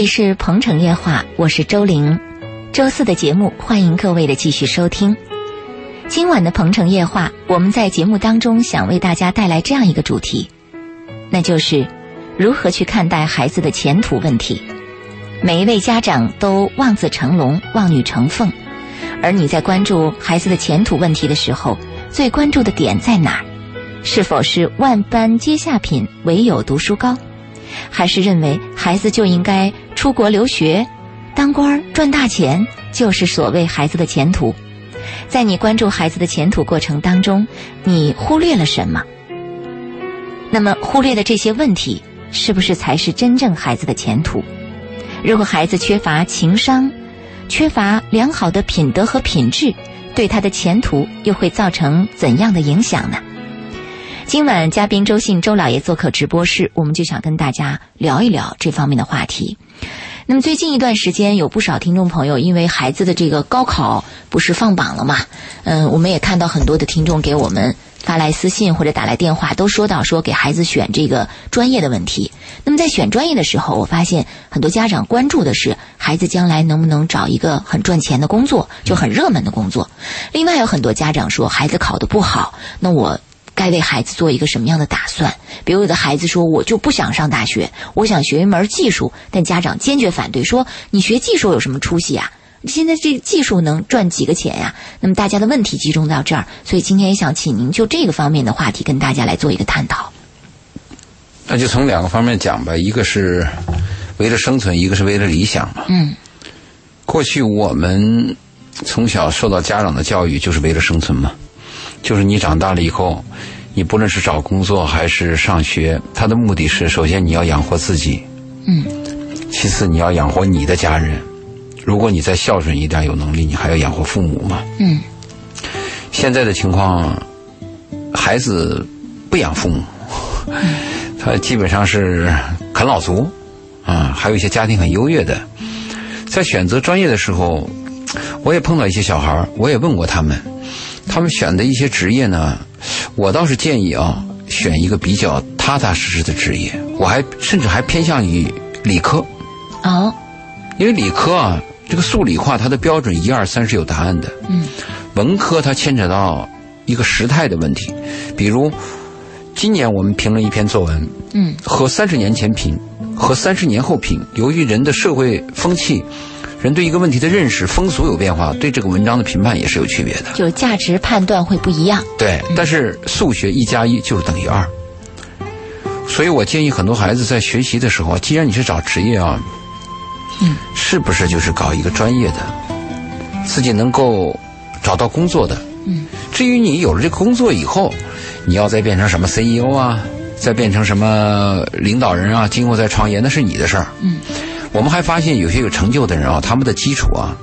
这里是《鹏城夜话》，我是周玲。周四的节目，欢迎各位的继续收听。今晚的《鹏城夜话》，我们在节目当中想为大家带来这样一个主题，那就是如何去看待孩子的前途问题。每一位家长都望子成龙、望女成凤，而你在关注孩子的前途问题的时候，最关注的点在哪儿？是否是万般皆下品，唯有读书高？还是认为孩子就应该出国留学、当官赚大钱，就是所谓孩子的前途？在你关注孩子的前途过程当中，你忽略了什么？那么忽略的这些问题，是不是才是真正孩子的前途？如果孩子缺乏情商，缺乏良好的品德和品质，对他的前途又会造成怎样的影响呢？今晚嘉宾周信周老爷做客直播室，我们就想跟大家聊一聊这方面的话题。那么最近一段时间，有不少听众朋友因为孩子的这个高考不是放榜了嘛？嗯，我们也看到很多的听众给我们发来私信或者打来电话，都说到说给孩子选这个专业的问题。那么在选专业的时候，我发现很多家长关注的是孩子将来能不能找一个很赚钱的工作，就很热门的工作。另外有很多家长说孩子考得不好，那我。该为孩子做一个什么样的打算？比如有的孩子说：“我就不想上大学，我想学一门技术。”但家长坚决反对，说：“你学技术有什么出息啊？现在这个技术能赚几个钱呀？”那么大家的问题集中到这儿，所以今天也想请您就这个方面的话题跟大家来做一个探讨。那就从两个方面讲吧，一个是为了生存，一个是为了理想嘛。嗯。过去我们从小受到家长的教育，就是为了生存嘛。就是你长大了以后，你不论是找工作还是上学，他的目的是首先你要养活自己，嗯，其次你要养活你的家人。如果你再孝顺一点，有能力，你还要养活父母嘛。嗯。现在的情况，孩子不养父母，他基本上是啃老族，啊，还有一些家庭很优越的，在选择专业的时候，我也碰到一些小孩我也问过他们。他们选的一些职业呢，我倒是建议啊，选一个比较踏踏实实的职业。我还甚至还偏向于理科，哦，因为理科啊，这个数理化它的标准一二三是有答案的。嗯，文科它牵扯到一个时态的问题，比如今年我们评论一篇作文，嗯，和三十年前评和三十年后评，由于人的社会风气。人对一个问题的认识、风俗有变化，对这个文章的评判也是有区别的，就是价值判断会不一样。对，但是数学一加一就是等于二，所以我建议很多孩子在学习的时候，既然你是找职业啊，嗯，是不是就是搞一个专业的，自己能够找到工作的？嗯，至于你有了这个工作以后，你要再变成什么 CEO 啊，再变成什么领导人啊，今后再创业，那是你的事儿。嗯。我们还发现有些有成就的人啊，他们的基础啊，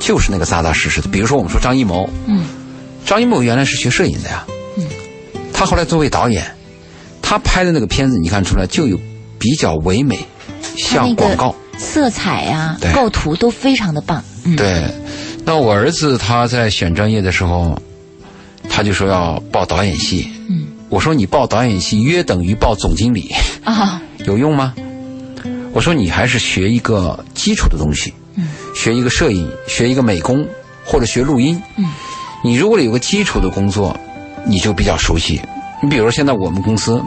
就是那个扎扎实实的。比如说，我们说张艺谋，嗯，张艺谋原来是学摄影的呀，嗯，他后来作为导演，他拍的那个片子，你看出来就有比较唯美，像广告，色彩呀，构图都非常的棒。对，那我儿子他在选专业的时候，他就说要报导演系，嗯，我说你报导演系约等于报总经理。啊，有用吗？我说你还是学一个基础的东西，嗯，学一个摄影，学一个美工，或者学录音，嗯，你如果有个基础的工作，你就比较熟悉。你比如现在我们公司，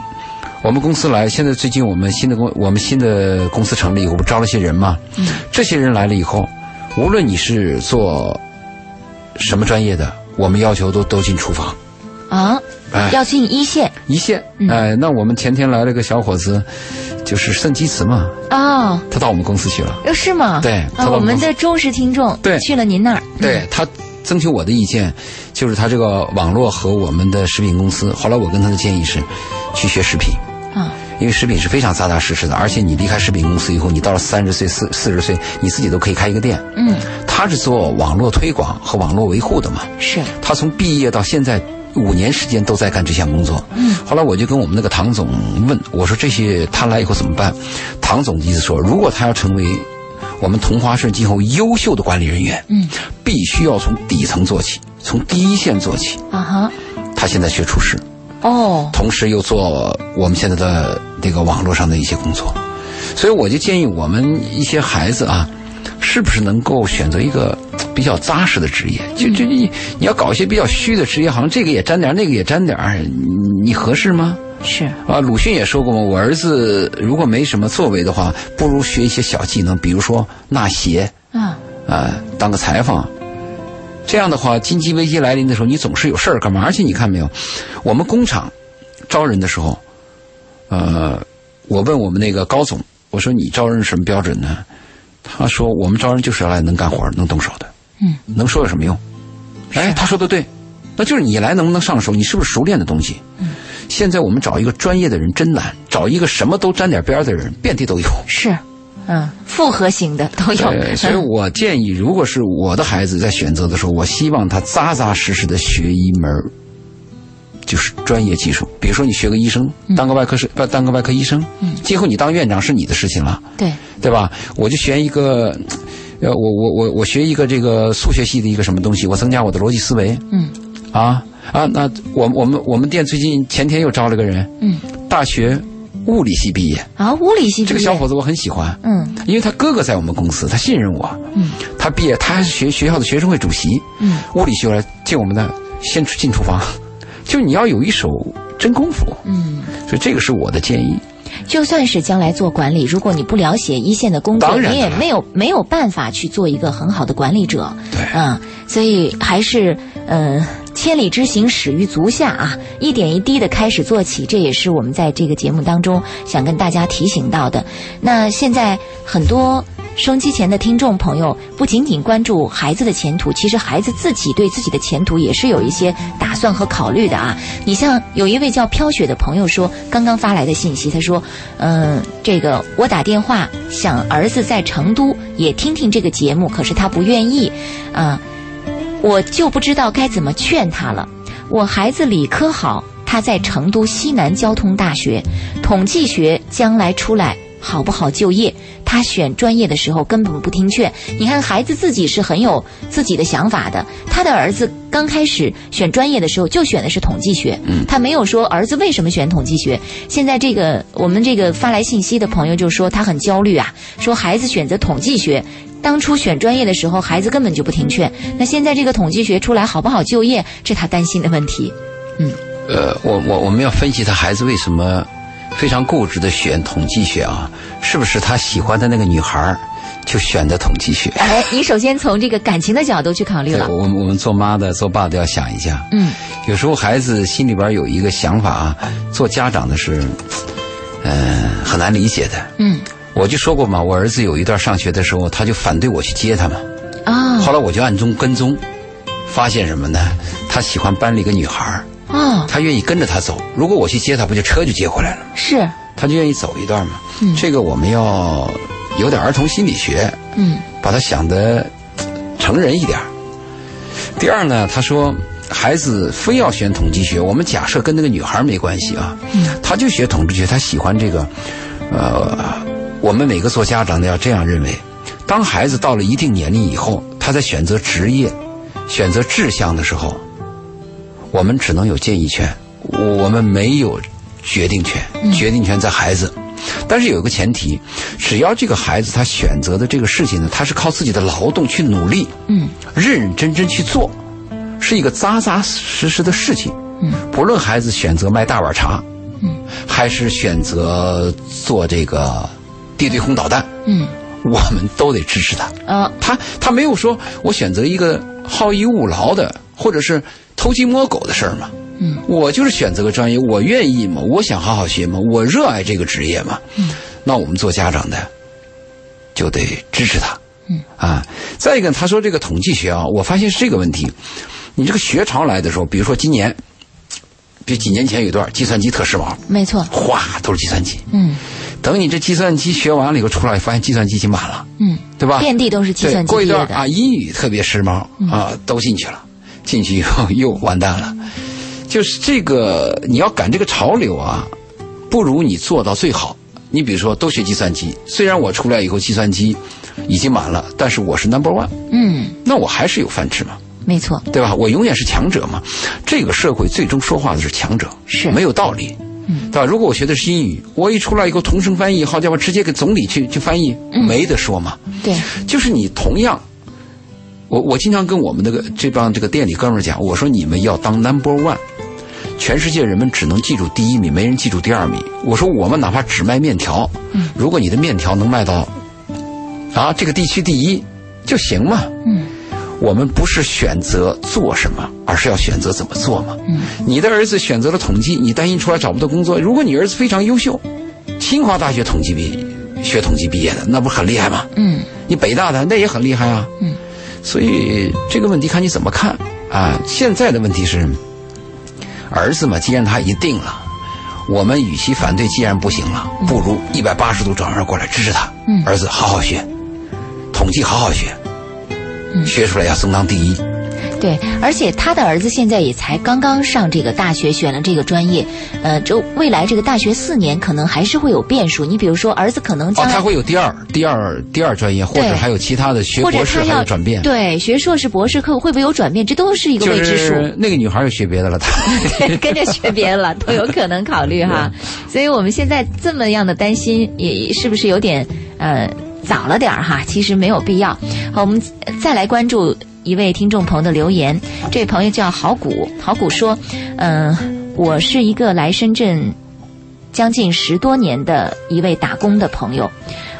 我们公司来，现在最近我们新的公，我们新的公司成立以后，不招了些人嘛，嗯，这些人来了以后，无论你是做什么专业的，我们要求都都进厨房，啊，要进一线，一线，哎，那我们前天来了个小伙子。就是圣基茨嘛，哦，他到我们公司去了，呃，是吗？对，我们的忠实听众，对，去了您那儿，对他征求我的意见，就是他这个网络和我们的食品公司。后来我跟他的建议是，去学食品，啊，因为食品是非常扎扎实实的，而且你离开食品公司以后，你到了三十岁、四四十岁，你自己都可以开一个店。嗯，他是做网络推广和网络维护的嘛，是，他从毕业到现在。五年时间都在干这项工作。嗯，后来我就跟我们那个唐总问我说：“这些他来以后怎么办？”唐总的意思说：“如果他要成为我们同花顺今后优秀的管理人员，嗯，必须要从底层做起，从第一线做起。”啊哈，他现在学厨师，哦，同时又做我们现在的这个网络上的一些工作。所以我就建议我们一些孩子啊，是不是能够选择一个比较扎实的职业？就就你你要搞一些比较虚的职业，好像这个也沾点，那个也沾点，你合适吗？是啊，鲁迅也说过嘛，我儿子如果没什么作为的话，不如学一些小技能，比如说纳鞋，啊啊，当个裁缝。这样的话，经济危机来临的时候，你总是有事儿干嘛？而且你看没有，我们工厂招人的时候，呃，我问我们那个高总，我说你招人什么标准呢？他说我们招人就是要来能干活、能动手的。嗯，能说有什么用？哎，他说的对，那就是你来能不能上手？你是不是熟练的东西？嗯。现在我们找一个专业的人真难，找一个什么都沾点边的人遍地都有。是，嗯，复合型的都有。所以我建议，如果是我的孩子在选择的时候，我希望他扎扎实实的学一门，就是专业技术。比如说，你学个医生，当个外科是，当个外科医生，嗯，今后你当院长是你的事情了。对，对吧？我就学一个，呃，我我我我学一个这个数学系的一个什么东西，我增加我的逻辑思维。嗯，啊。啊，那我我们我们店最近前天又招了个人，嗯，大学物理系毕业。啊，物理系这个小伙子我很喜欢，嗯，因为他哥哥在我们公司，他信任我，嗯，他毕业他还是学学校的学生会主席，嗯，物理系来进我们的，先进厨房，就你要有一手真功夫，嗯，所以这个是我的建议。就算是将来做管理，如果你不了解一线的工作，你也没有没有办法去做一个很好的管理者，对，嗯，所以还是嗯。千里之行，始于足下啊！一点一滴的开始做起，这也是我们在这个节目当中想跟大家提醒到的。那现在很多收机前的听众朋友，不仅仅关注孩子的前途，其实孩子自己对自己的前途也是有一些打算和考虑的啊。你像有一位叫飘雪的朋友说，刚刚发来的信息，他说：“嗯，这个我打电话想儿子在成都也听听这个节目，可是他不愿意啊。”我就不知道该怎么劝他了。我孩子理科好，他在成都西南交通大学，统计学将来出来好不好就业？他选专业的时候根本不听劝。你看，孩子自己是很有自己的想法的。他的儿子刚开始选专业的时候就选的是统计学，他没有说儿子为什么选统计学。现在这个我们这个发来信息的朋友就说他很焦虑啊，说孩子选择统计学。当初选专业的时候，孩子根本就不听劝。那现在这个统计学出来好不好就业，这他担心的问题。嗯，呃，我我我们要分析他孩子为什么非常固执的选统计学啊？是不是他喜欢的那个女孩就选的统计学？哎，你首先从这个感情的角度去考虑了。我们我们做妈的做爸的要想一下。嗯，有时候孩子心里边有一个想法啊，做家长的是，嗯，很难理解的。嗯。我就说过嘛，我儿子有一段上学的时候，他就反对我去接他嘛。啊。后来我就暗中跟踪，发现什么呢？他喜欢班里一个女孩儿。啊。他愿意跟着他走。如果我去接他，不就车就接回来了吗？是。他就愿意走一段嘛。嗯。这个我们要有点儿童心理学。嗯。把他想的成人一点。第二呢，他说孩子非要选统计学，我们假设跟那个女孩没关系啊。嗯。他就学统计学，他喜欢这个，呃。我们每个做家长的要这样认为：当孩子到了一定年龄以后，他在选择职业、选择志向的时候，我们只能有建议权，我们没有决定权。决定权在孩子，但是有一个前提：只要这个孩子他选择的这个事情呢，他是靠自己的劳动去努力，嗯，认认真真去做，是一个扎扎实实的事情。嗯，不论孩子选择卖大碗茶，嗯，还是选择做这个。地对空导弹，嗯，我们都得支持他。啊，他他没有说我选择一个好逸恶劳的，或者是偷鸡摸狗的事儿嘛。嗯，我就是选择个专业，我愿意嘛，我想好好学嘛，我热爱这个职业嘛。嗯，那我们做家长的就得支持他。嗯，啊，再一个，他说这个统计学啊，我发现是这个问题。你这个学潮来的时候，比如说今年，比几年前有一段计算机特时髦，没错，哗都是计算机。嗯。等你这计算机学完了以后出来，发现计算机已经满了，嗯，对吧？遍地都是计算机过一段啊，英语特别时髦啊，都进去了。进去以后又完蛋了。就是这个，你要赶这个潮流啊，不如你做到最好。你比如说，都学计算机，虽然我出来以后计算机已经满了，但是我是 number one，嗯，那我还是有饭吃嘛。没错，对吧？我永远是强者嘛。这个社会最终说话的是强者，是没有道理。嗯对吧？如果我学的是英语，我一出来以后同声翻译，好家伙，直接给总理去去翻译，没得说嘛。对，就是你同样，我我经常跟我们那个这帮这个店里哥们儿讲，我说你们要当 number one，全世界人们只能记住第一名，没人记住第二名。我说我们哪怕只卖面条，如果你的面条能卖到啊这个地区第一就行嘛。嗯，我们不是选择做什么，而是要选择怎么做嘛。嗯，你的儿子选择了统计，你担心出来找不到工作。如果你儿子非常优秀，清华大学统计毕学统计毕业的，那不是很厉害吗？嗯你北大的那也很厉害啊。嗯，所以这个问题看你怎么看啊。现在的问题是，儿子嘛，既然他已经定了，我们与其反对，既然不行了，不如一百八十度转弯过来支持他。嗯儿子好好学，统计好好学，学出来要争当第一。对，而且他的儿子现在也才刚刚上这个大学，选了这个专业，呃，就未来这个大学四年可能还是会有变数。你比如说，儿子可能哦，将来、他会有第二、第二、第二专业，或者还有其他的学博士要有转变。对学硕士、博士课会不会有转变，这都是一个未知数。是那个女孩又学别的了，她 跟着学别的了，都有可能考虑哈。所以我们现在这么样的担心，也是不是有点呃早了点儿哈？其实没有必要。好，我们再来关注一位听众朋友的留言。这位朋友叫郝谷，郝谷说：“嗯、我是一个来深圳将近十多年的一位打工的朋友，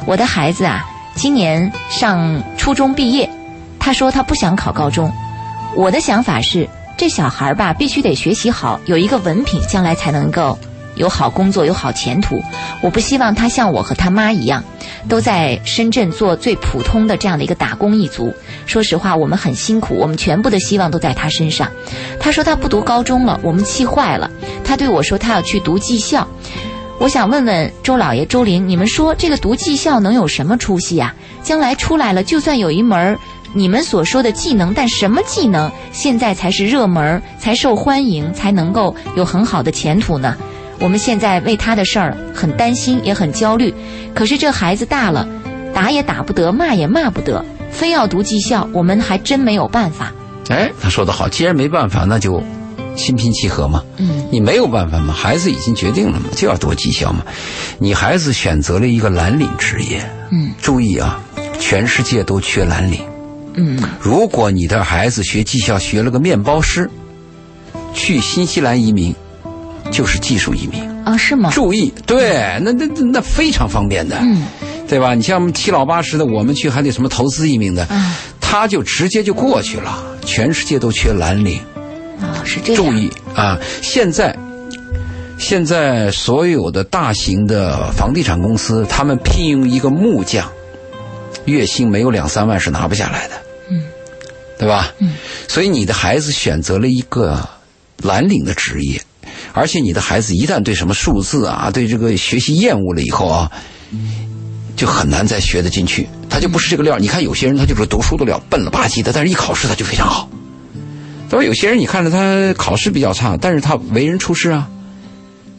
我的孩子啊，今年上初中毕业，他说他不想考高中。我的想法是，这小孩儿吧，必须得学习好，有一个文凭，将来才能够有好工作，有好前途。我不希望他像我和他妈一样，都在深圳做最普通的这样的一个打工一族。说实话，我们很辛苦，我们全部的希望都在他身上。他说他不读高中了，我们气坏了。他对我说他要去读技校。我想问问周老爷、周玲，你们说这个读技校能有什么出息啊？将来出来了，就算有一门你们所说的技能，但什么技能现在才是热门，才受欢迎，才能够有很好的前途呢？我们现在为他的事儿很担心，也很焦虑。可是这孩子大了，打也打不得，骂也骂不得，非要读技校，我们还真没有办法。哎，他说的好，既然没办法，那就心平气和嘛。嗯，你没有办法嘛，孩子已经决定了嘛，就要读技校嘛。你孩子选择了一个蓝领职业，嗯，注意啊，全世界都缺蓝领。嗯，如果你的孩子学技校学了个面包师，去新西兰移民，就是技术移民。啊，是吗？注意，对，那那那那非常方便的，嗯，对吧？你像我们七老八十的，我们去还得什么投资移民的，嗯他就直接就过去了。全世界都缺蓝领，啊，是这样。注意啊！现在现在所有的大型的房地产公司，他们聘用一个木匠，月薪没有两三万是拿不下来的，嗯，对吧？嗯，所以你的孩子选择了一个蓝领的职业，而且你的孩子一旦对什么数字啊，对这个学习厌恶了以后啊，就很难再学得进去，他就不是这个料。你看有些人他就是读书的料，笨了吧唧的，但是一考试他就非常好。对吧？有些人你看着他考试比较差，但是他为人处事啊，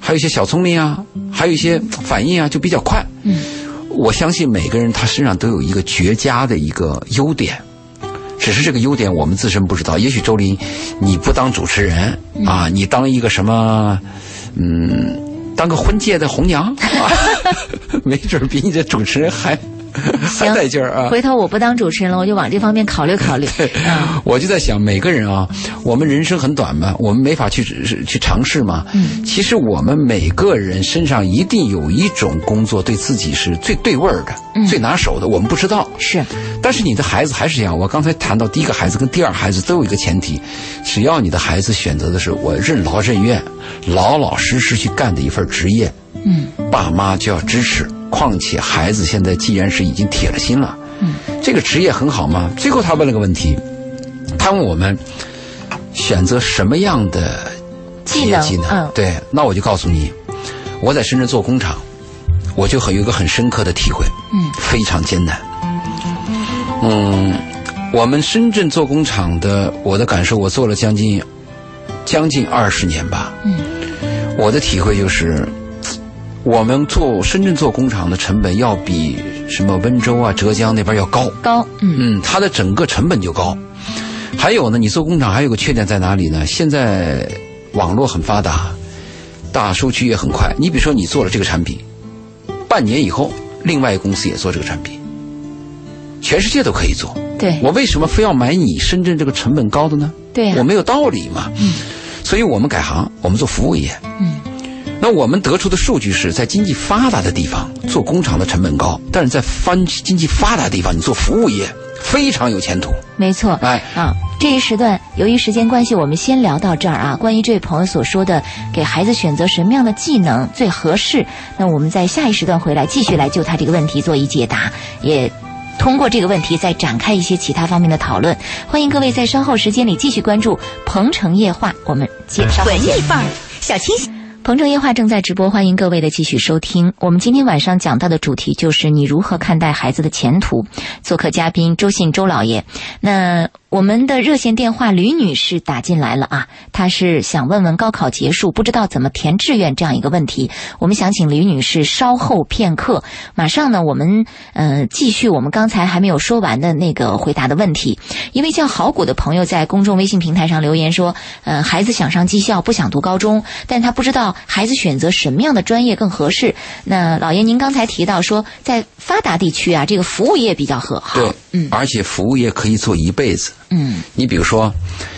还有一些小聪明啊，还有一些反应啊，就比较快。嗯，我相信每个人他身上都有一个绝佳的一个优点，只是这个优点我们自身不知道。也许周林，你不当主持人啊，你当一个什么，嗯，当个婚介的红娘，啊、没准比你这主持人还还 行带劲儿啊。回头我不当主持人了，我就往这方面考虑考虑。嗯我就在想，每个人啊，我们人生很短嘛，我们没法去去尝试嘛。嗯，其实我们每个人身上一定有一种工作对自己是最对味儿的、嗯最拿手的，我们不知道。是，但是你的孩子还是这样。我刚才谈到第一个孩子跟第二孩子都有一个前提，只要你的孩子选择的是我任劳任怨、老老实实去干的一份职业，嗯爸妈就要支持。况且孩子现在既然是已经铁了心了，嗯，这个职业很好吗？最后他问了个问题，他问我们选择什么样的职业技能？技能嗯对，那我就告诉你，我在深圳做工厂，我就很有一个很深刻的体会，嗯非常艰难。嗯，我们深圳做工厂的，我的感受，我做了将近将近二十年吧。嗯，我的体会就是，我们做深圳做工厂的成本要比什么温州啊、浙江那边要高。高，嗯嗯，它的整个成本就高。还有呢，你做工厂还有个缺点在哪里呢？现在网络很发达，大数据也很快。你比如说，你做了这个产品，半年以后，另外一个公司也做这个产品，全世界都可以做。对我为什么非要买你深圳这个成本高的呢？对呀我没有道理嘛。嗯所以我们改行，我们做服务业。嗯那我们得出的数据是在经济发达的地方做工厂的成本高，但是在发经济发达的地方，你做服务业非常有前途。没错。哎，啊，这一时段由于时间关系，我们先聊到这儿啊。关于这位朋友所说的，给孩子选择什么样的技能最合适，那我们在下一时段回来继续来就他这个问题做一解答，也通过这个问题再展开一些其他方面的讨论。欢迎各位在稍后时间里继续关注《鹏城夜话》，我们接稍后文见艺范儿，小清新。鹏城夜话正在直播，欢迎各位的继续收听。我们今天晚上讲到的主题就是你如何看待孩子的前途。做客嘉宾周信周老爷，那我们的热线电话吕女士打进来了啊，她是想问问高考结束不知道怎么填志愿这样一个问题。我们想请吕女士稍后片刻，马上呢我们呃继续我们刚才还没有说完的那个回答的问题。一位叫好谷的朋友在公众微信平台上留言说，呃，孩子想上技校，不想读高中，但他不知道孩子选择什么样的专业更合适。那老爷，您刚才提到说，在发达地区啊，这个服务业比较合好。对，嗯而且服务业可以做一辈子。嗯你比如说，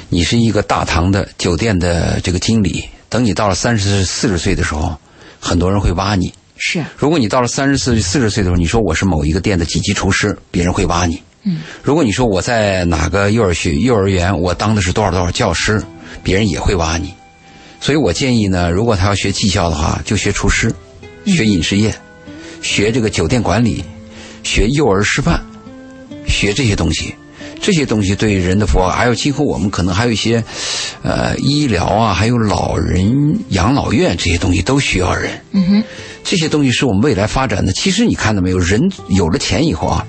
你是一个大堂的酒店的这个经理，等你到了三十四十岁的时候，很多人会挖你。是如果你到了三十四四十岁的时候，你说我是某一个店的几级厨师，别人会挖你。嗯，如果你说我在哪个幼儿学幼儿园，我当的是多少多少教师，别人也会挖你。所以我建议呢，如果他要学技校的话，就学厨师，学饮食业，学这个酒店管理，学幼儿师范，学这些东西。这些东西对人的服务，还有今后我们可能还有一些，呃，医疗啊，还有老人养老院这些东西都需要人。嗯哼这些东西是我们未来发展的。其实你看到没有，人有了钱以后啊，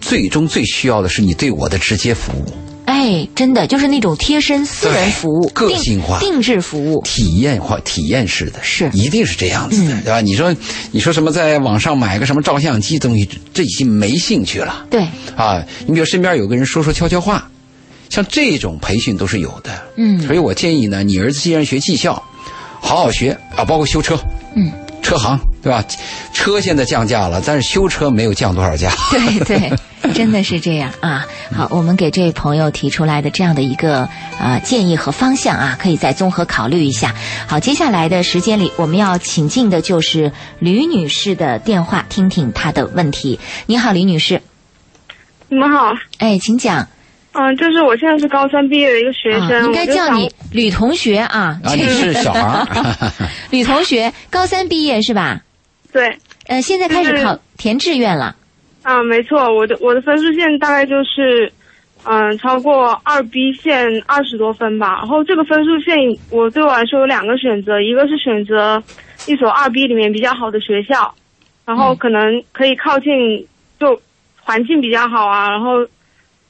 最终最需要的是你对我的直接服务、哎，真的就是那种贴身私人服务，个性化定制服务。体验化、体验式的，是一定是这样子的，嗯对吧？你说，你说什么在网上买个什么照相机东西，这已经没兴趣了对，啊！你比如身边有个人说说悄悄话，像这种培训都是有的。嗯所以我建议呢，你儿子既然学技校，好好学啊，包括修车，嗯，车行对吧？车现在降价了，但是修车没有降多少价。对对，真的是这样啊。好，我们给这位朋友提出来的这样的一个呃建议和方向啊，可以再综合考虑一下。好，接下来的时间里，我们要请进的就是吕女士的电话，听听她的问题。你好，吕女士，你们好，哎，请讲。嗯、就是我现在是高三毕业的一个学生，啊，应该叫你吕同学啊。啊，你是小孩儿，吕同学，高三毕业是吧？对，呃，现在开始考填志愿了。啊、没错，我的我的分数线大概就是，嗯、超过二 B 线二十多分吧。然后这个分数线，我对我来说有两个选择，一个是选择一所二 B 里面比较好的学校，然后可能可以靠近，就环境比较好啊，然后。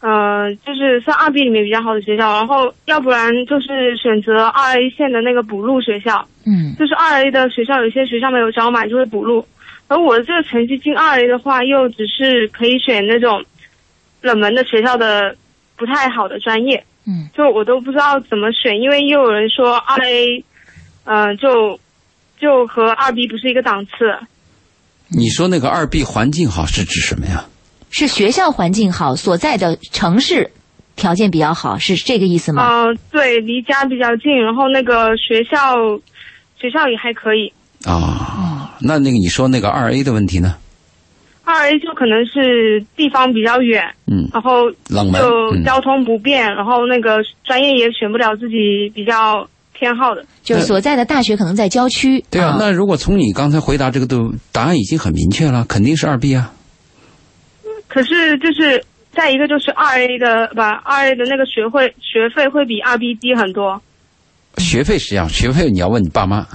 嗯、就是算二 B 里面比较好的学校，然后要不然就是选择二 A 线的那个补录学校，嗯就是二 A 的学校，有些学校没有招满，就会补录。而我的这个成绩进二 A 的话，又只是可以选那种冷门的学校的不太好的专业，嗯就我都不知道怎么选，因为又有人说二 A，嗯、就就和二 B 不是一个档次。你说那个二 B 环境好是指什么呀？是学校环境好，所在的城市条件比较好，是这个意思吗？嗯、对，离家比较近，然后那个学校学校也还可以。啊，那那个你说那个二 A 的问题呢？二 A 就可能是地方比较远，嗯，然后冷门，嗯，就交通不便，然后那个专业也选不了自己比较偏好的。就是所在的大学可能在郊区。对啊。那如果从你刚才回答这个都答案已经很明确了，肯定是二 B 啊。可是就是再一个就是二 A 的吧，二 A 的那个学会学费会比二 B 低很多。学费是这样，学费你要问你爸妈。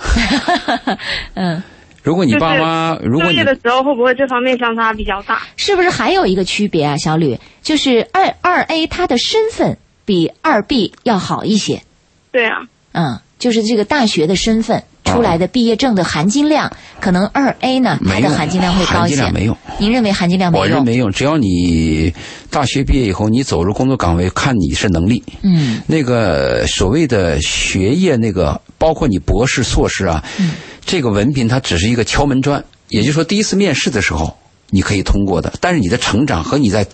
嗯，如果你爸妈，如果你就业的时候会不会这方面相差比较大？是不是还有一个区别啊，小吕？就是二二 A 他的身份比二 B 要好一些。对啊，嗯，就是这个大学的身份，成出来的毕业证的含金量，可能二 A 呢，它的含金量会高一些。金量没用。您认为含金量没用？我认为没用，只要你大学毕业以后，你走入工作岗位，看你是能力。嗯那个所谓的学业，那个包括你博士、硕士啊，嗯这个文凭它只是一个敲门砖。也就是说，第一次面试的时候你可以通过的，但是你的成长和你在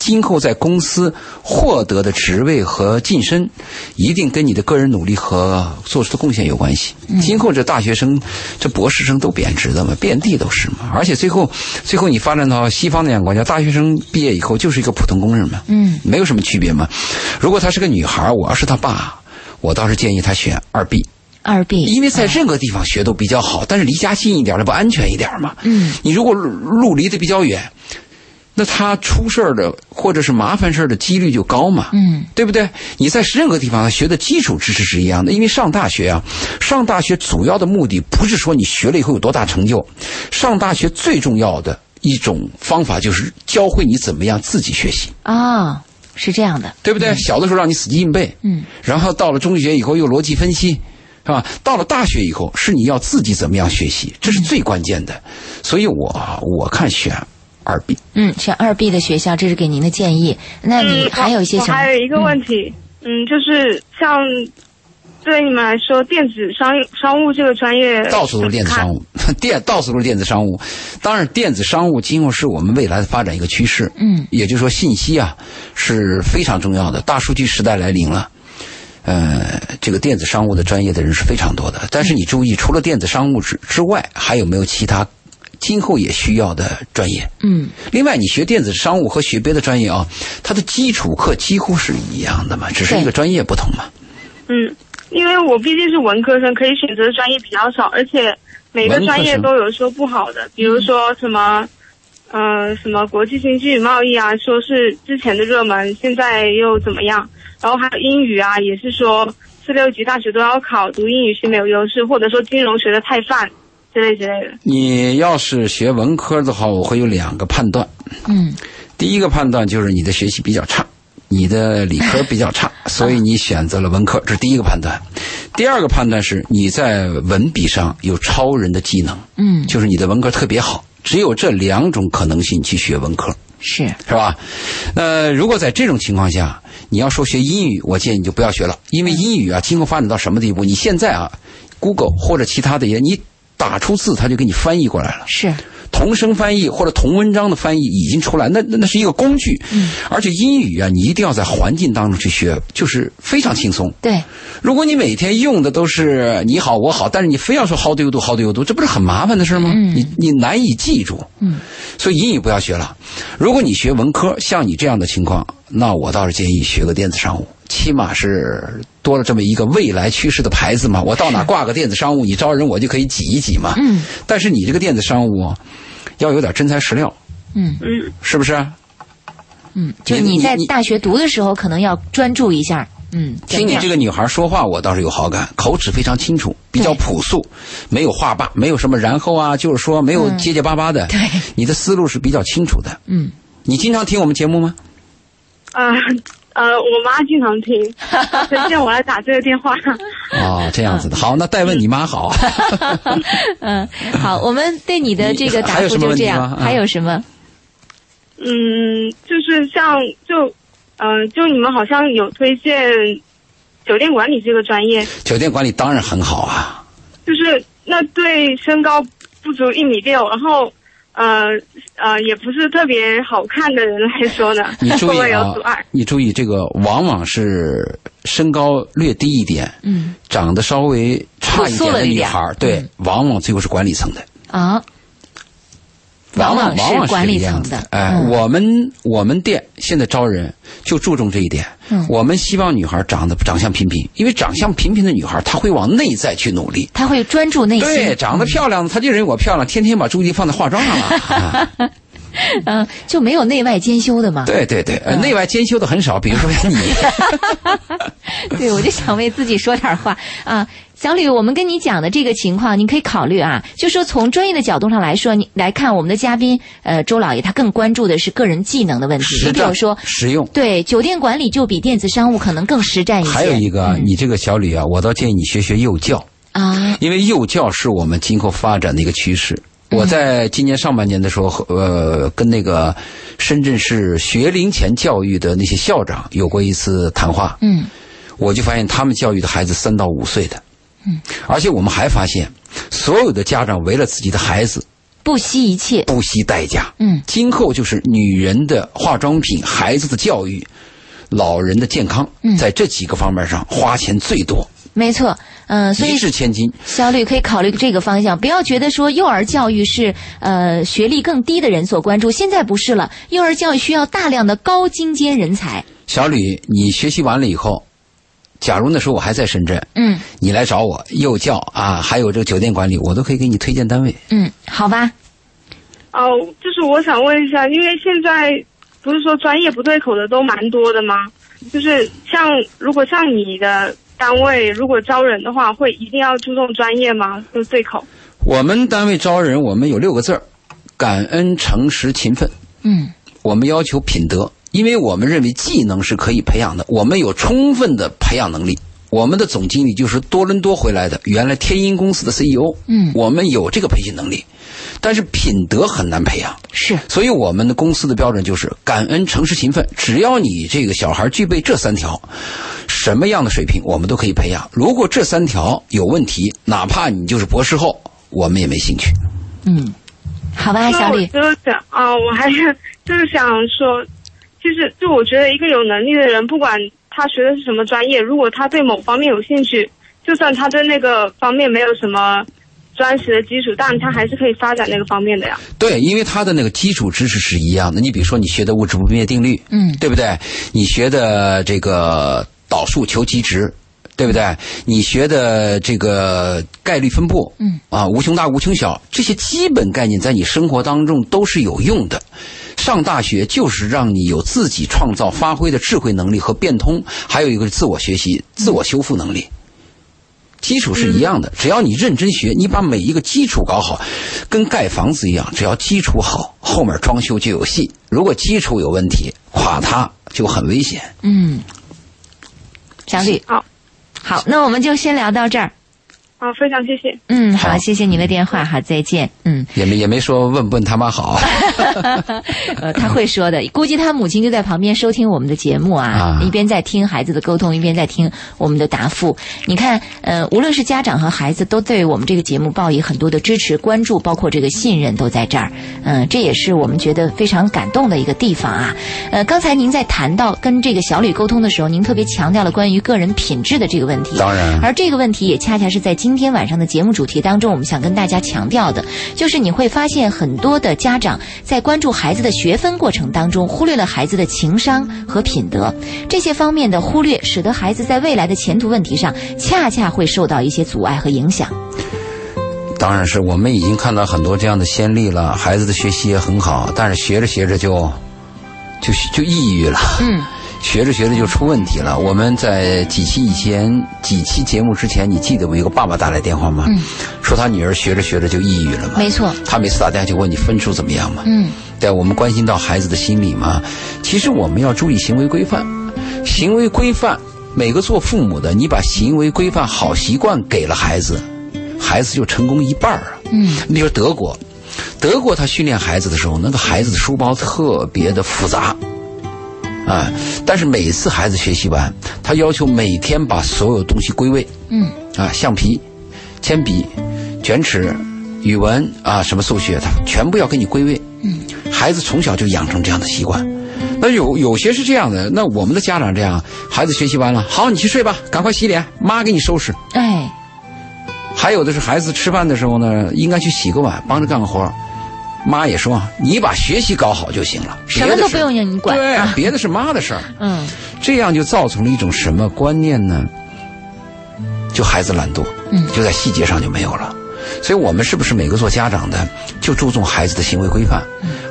今后在公司获得的职位和晋升，一定跟你的个人努力和做出的贡献有关系。嗯今后这大学生、这博士生都贬值的嘛，遍地都是嘛。而且最后，最后你发展到西方那样国家，大学生毕业以后就是一个普通工人嘛。嗯没有什么区别嘛。如果她是个女孩，我要是她爸，我倒是建议她选二 B，二 B，因为在任何地方学都比较好，但是离家近一点，那不安全一点嘛？嗯，你如果路路离得比较远，那他出事儿的或者是麻烦事儿的几率就高嘛。嗯对不对？你在任何地方学的基础知识是一样的，因为上大学啊，上大学主要的目的不是说你学了以后有多大成就，上大学最重要的一种方法就是教会你怎么样自己学习。啊，是这样的。对不对？小的时候让你死记硬背，嗯，然后到了中学以后又逻辑分析，是吧？到了大学以后是你要自己怎么样学习，这是最关键的。所以我我看选二 B，嗯，选二 B 的学校，这是给您的建议。那你嗯，还有一些我什么？还有一个问题，嗯，就是像对你们来说，电子商商务这个专业到处都是电子商务，电到处都是电子商务。当然，电子商务今后是我们未来的发展一个趋势。嗯，也就是说，信息啊是非常重要的，大数据时代来临了。呃，这个电子商务的专业的人是非常多的，但是你注意，除了电子商务之之外，还有没有其他今后也需要的专业？嗯另外，你学电子商务和学别的专业啊，它的基础课几乎是一样的嘛，只是一个专业不同嘛。嗯，因为我毕竟是文科生，可以选择的专业比较少，而且每个专业都有说不好的，比如说什么，呃，什么国际经济与贸易啊，说是之前的热门，现在又怎么样？然后还有英语啊，也是说四六级大学都要考，读英语是没有优势，或者说金融学的太泛之类之类的。你要是学文科的话，我会有两个判断。嗯第一个判断就是你的学习比较差，你的理科比较差，所以你选择了文科，这是第一个判断。第二个判断是你在文笔上有超人的技能，嗯，就是你的文科特别好。只有这两种可能性去学文科，是是吧？那如果在这种情况下，你要说学英语，我建议你就不要学了，因为英语啊，今后发展到什么地步？你现在啊，Google 或者其他的也，你打出字，他就给你翻译过来了。是，同声翻译或者同文章的翻译已经出来，那那那是一个工具。嗯，而且英语啊，你一定要在环境当中去学，就是非常轻松。对，如果你每天用的都是你好我好，但是你非要说 how do you do how do you do，这不是很麻烦的事吗？嗯你你难以记住。嗯，所以英语不要学了。如果你学文科，像你这样的情况，那我倒是建议学个电子商务，起码是多了这么一个未来趋势的牌子嘛。我到哪挂个电子商务，你招人我就可以挤一挤嘛。嗯但是你这个电子商务要有点真材实料，嗯嗯，是不是？嗯，就你在大学读的时候，可能要专注一下。嗯，听你这个女孩说话，我倒是有好感，口齿非常清楚，比较朴素，没有话霸，没有什么然后啊，就是说没有嗯结结巴巴的。对，你的思路是比较清楚的。嗯嗯你经常听我们节目吗？呃呃，我妈经常听，推荐我来打这个电话。哦，这样子的。好，那代问你妈好。嗯，好，我们对你的这个答复就这样。还有什么？嗯，就是像就，嗯、就你们好像有推荐酒店管理这个专业，酒店管理当然很好啊。就是那对身高不足一米六，然后呃呃也不是特别好看的人来说呢，你注意啊阻碍？，你注意这个往往是身高略低一点，嗯长得稍微差一点的女孩，对嗯，往往最后是管理层的。啊，往往往往是管理这个样层的。子哎，嗯我们我们店现在招人就注重这一点。嗯我们希望女孩长得长相平平，因为长相平平的女孩，她会往内在去努力。她会专注内心。对，长得漂亮，她就认为我漂亮，天天把注意力放在化妆上了。啊 嗯，就没有内外兼修的嘛。对对对，呃嗯内外兼修的很少，比如说你。对，我就想为自己说点话啊。小吕，我们跟你讲的这个情况，您可以考虑啊。就说从专业的角度上来说，你来看我们的嘉宾，呃，周老爷他更关注的是个人技能的问题。比如说，实用。对酒店管理就比电子商务可能更实战一些。还有一个，嗯你这个小吕啊，我倒建议你学学幼教。啊，因为幼教是我们今后发展的一个趋势。我在今年上半年的时候，呃，跟那个深圳市学龄前教育的那些校长有过一次谈话。嗯我就发现他们教育的孩子三到五岁的，嗯，而且我们还发现，所有的家长为了自己的孩子不惜一切。不惜代价，嗯，今后就是女人的化妆品、孩子的教育、老人的健康，嗯在这几个方面上花钱最多，没错，嗯、所以一掷千金。小吕可以考虑这个方向，不要觉得说幼儿教育是呃学历更低的人所关注，现在不是了，幼儿教育需要大量的高精尖人才。小吕，你学习完了以后，假如那时候我还在深圳，嗯你来找我，幼教啊，还有这个酒店管理，我都可以给你推荐单位。嗯，好吧，哦，就是我想问一下，因为现在不是说专业不对口的都蛮多的吗？就是像如果像你的单位如果招人的话，会一定要注重专业吗？就对口。我们单位招人，我们有六个字儿：感恩、诚实、勤奋。嗯我们要求品德，因为我们认为技能是可以培养的，我们有充分的培养能力。我们的总经理就是多伦多回来的，原来天音公司的 CEO。嗯我们有这个培训能力，但是品德很难培养。是所以我们的公司的标准就是感恩、诚实、勤奋。只要你这个小孩具备这三条，什么样的水平我们都可以培养。如果这三条有问题，哪怕你就是博士后，我们也没兴趣。嗯，好吧，我小李，就是想啊、我还是就是想说，就是就我觉得一个有能力的人，不管他学的是什么专业，如果他对某方面有兴趣，就算他对那个方面没有什么专业的基础，但它还是可以发展那个方面的呀。对，因为它的那个基础知识是一样的。你比如说，你学的物质不灭定律，嗯对不对？你学的这个导数求极值，对不对？你学的这个概率分布，嗯，啊，无穷大、无穷小，这些基本概念在你生活当中都是有用的。上大学就是让你有自己创造、发挥的智慧能力和变通，还有一个是自我学习、自我修复能力。基础是一样的，只要你认真学，你把每一个基础搞好，跟盖房子一样，只要基础好，后面装修就有戏。如果基础有问题，垮塌就很危险。嗯，小李，好，好，那我们就先聊到这儿。好，非常谢谢。嗯，好，好谢谢您的电话，好，再见。嗯，也没也没说问不问他妈好，呃，他会说的，估计他母亲就在旁边收听我们的节目啊，啊一边在听孩子的沟通，一边在听我们的答复。你看，呃，无论是家长和孩子，都对我们这个节目报以很多的支持、关注，包括这个信任都在这儿。嗯、这也是我们觉得非常感动的一个地方啊。呃，刚才您在谈到跟这个小吕沟通的时候，您特别强调了关于个人品质的这个问题。当然而这个问题也恰恰是在今天晚上的节目主题当中，我们想跟大家强调的，就是你会发现很多的家长在关注孩子的学分过程当中，忽略了孩子的情商和品德这些方面的忽略，使得孩子在未来的前途问题上，恰恰会受到一些阻碍和影响。当然是我们已经看到很多这样的先例了，孩子的学习也很好，但是学着学着就就就抑郁了。嗯，学着学着就出问题了。我们在几期以前、几期节目之前，你记得我有个爸爸打来电话吗？嗯，说他女儿学着学着就抑郁了嘛。没错。他每次打电话就问你分数怎么样嘛。嗯，对，我们关心到孩子的心理嘛。其实我们要注意行为规范，行为规范，每个做父母的，你把行为规范好习惯给了孩子，孩子就成功一半儿啊。嗯，你比如说德国，德国他训练孩子的时候，那个孩子的书包特别的复杂。啊！但是每次孩子学习完，他要求每天把所有东西归位。嗯，啊，橡皮、铅笔、卷尺、语文啊，什么数学，他全部要给你归位。嗯，孩子从小就养成这样的习惯。那有有些是这样的，那我们的家长这样，孩子学习完了，好，你去睡吧，赶快洗脸，妈给你收拾。哎，还有的是孩子吃饭的时候呢，应该去洗个碗，帮着干个活儿妈也说，你把学习搞好就行了，什么别的都不用你管对，啊别的是妈的事儿。嗯这样就造成了一种什么观念呢？就孩子懒惰，嗯就在细节上就没有了。所以我们是不是每个做家长的就注重孩子的行为规范？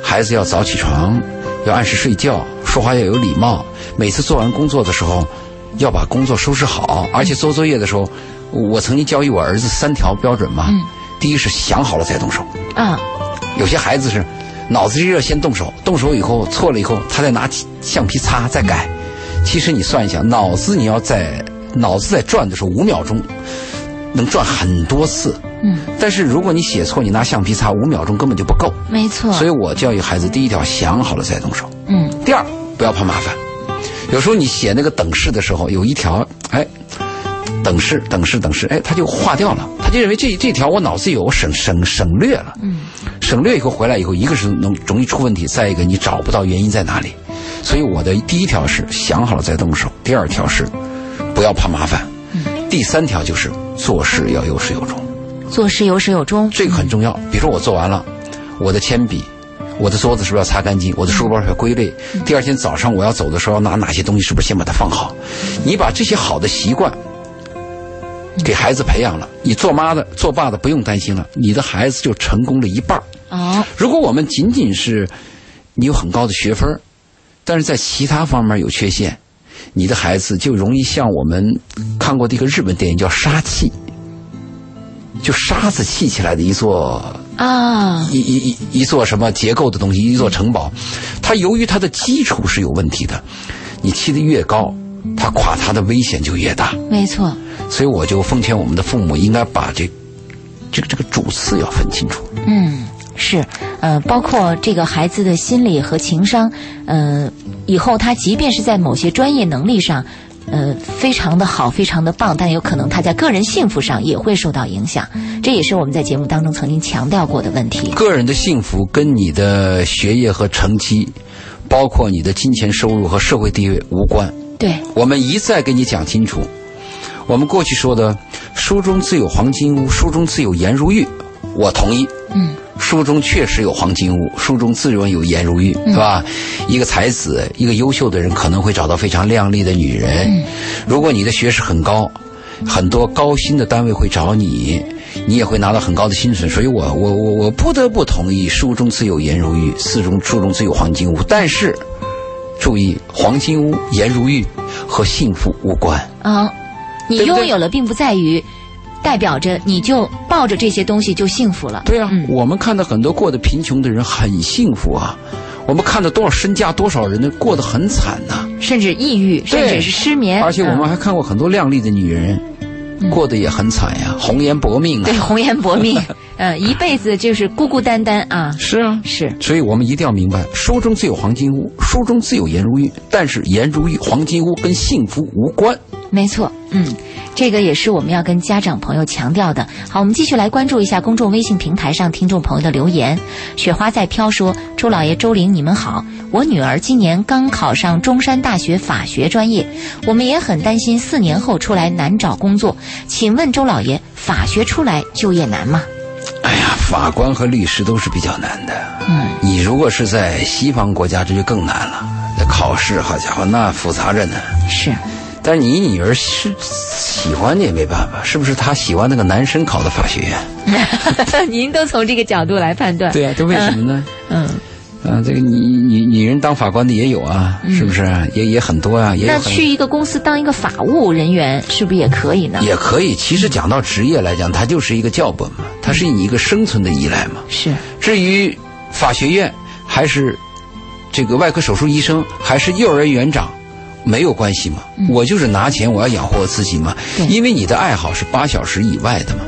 孩子要早起床，要按时睡觉，说话要有礼貌。每次做完工作的时候，要把工作收拾好，而且做作业的时候，我曾经教育我儿子三条标准嘛。嗯第一是想好了再动手，啊，有些孩子是脑子一热先动手，动手以后错了以后，他再拿起橡皮擦再改。其实你算一下，脑子你要在脑子在转的时候五秒钟，能转很多次。嗯，但是如果你写错，你拿橡皮擦五秒钟根本就不够。没错。所以我教育孩子，第一条想好了再动手。嗯，第二不要怕麻烦。有时候你写那个等式的时候，有一条，哎，等式等式等式，哎，他就划掉了，他就认为这这条我脑子有，我省省省略了。嗯，省略以后回来以后，一个是能容易出问题，再一个你找不到原因在哪里。所以我的第一条是想好了再动手，第二条是不要怕麻烦，第三条就是做事要有始有终。做事有始有终，这个很重要。比如说我做完了，我的铅笔。我的桌子是不是要擦干净？我的书包要归类。第二天早上我要走的时候，要拿哪些东西？是不是先把它放好？你把这些好的习惯给孩子培养了，你做妈的、做爸的不用担心了，你的孩子就成功了一半哦，如果我们仅仅是你有很高的学分，但是在其他方面有缺陷，你的孩子就容易像我们看过的一个日本电影叫《杀气》，就沙子砌起来的一座。啊，一一一一座什么结构的东西，一座城堡，它由于它的基础是有问题的，你砌得越高，它垮塌的危险就越大。没错。所以我就奉劝我们的父母，应该把这这个这个主次要分清楚。嗯，是，呃，包括这个孩子的心理和情商，呃，以后他即便是在某些专业能力上。呃，非常的好，非常的棒，但有可能他在个人幸福上也会受到影响，这也是我们在节目当中曾经强调过的问题。个人的幸福跟你的学业和成绩，包括你的金钱收入和社会地位无关。对，我们一再给你讲清楚，我们过去说的“书中自有黄金屋，书中自有颜如玉”，我同意。嗯。书中确实有黄金屋，书中自然有颜如玉，是吧？一个才子，一个优秀的人，可能会找到非常靓丽的女人。如果你的学识很高，很多高薪的单位会找你，你也会拿到很高的薪水。所以我我我我不得不同意，书中自有颜如玉，四中书中自有黄金屋。但是，注意，黄金屋、颜如玉和幸福无关啊！你拥有了，并不在于。代表着你就抱着这些东西就幸福了。对啊，我们看到很多过得贫穷的人很幸福啊，我们看到多少身家多少人呢过得很惨呐，甚至抑郁，甚至是失眠。而且我们还看过很多靓丽的女人，过得也很惨呀，红颜薄命啊。对，红颜薄命，嗯，一辈子就是孤孤单单啊。是啊，是。所以我们一定要明白，书中自有黄金屋，书中自有颜如玉，但是颜如玉、黄金屋跟幸福无关。没错，嗯。这个也是我们要跟家长朋友强调的。好，我们继续来关注一下公众微信平台上听众朋友的留言。雪花在飘说：“周老爷、周玲，你们好，我女儿今年刚考上中山大学法学专业，我们也很担心四年后出来难找工作。请问周老爷，法学出来就业难吗？”哎呀，法官和律师都是比较难的。嗯，你如果是在西方国家，这就更难了。那考试，好家伙，那复杂着呢。是。但是你女儿是喜欢你也没办法，是不是？她喜欢那个男生考的法学院。您都从这个角度来判断。对啊，这为什么呢？嗯，啊，这个女女女人当法官的也有啊，是不是？也也很多啊。也那去一个公司当一个法务人员，是不是也可以呢？也可以。其实讲到职业来讲，它就是一个教本嘛，它是你一个生存的依赖嘛。是。至于法学院，还是这个外科手术医生，还是幼儿园园长。没有关系嘛，我就是拿钱，我要养活我自己嘛。因为你的爱好是八小时以外的嘛，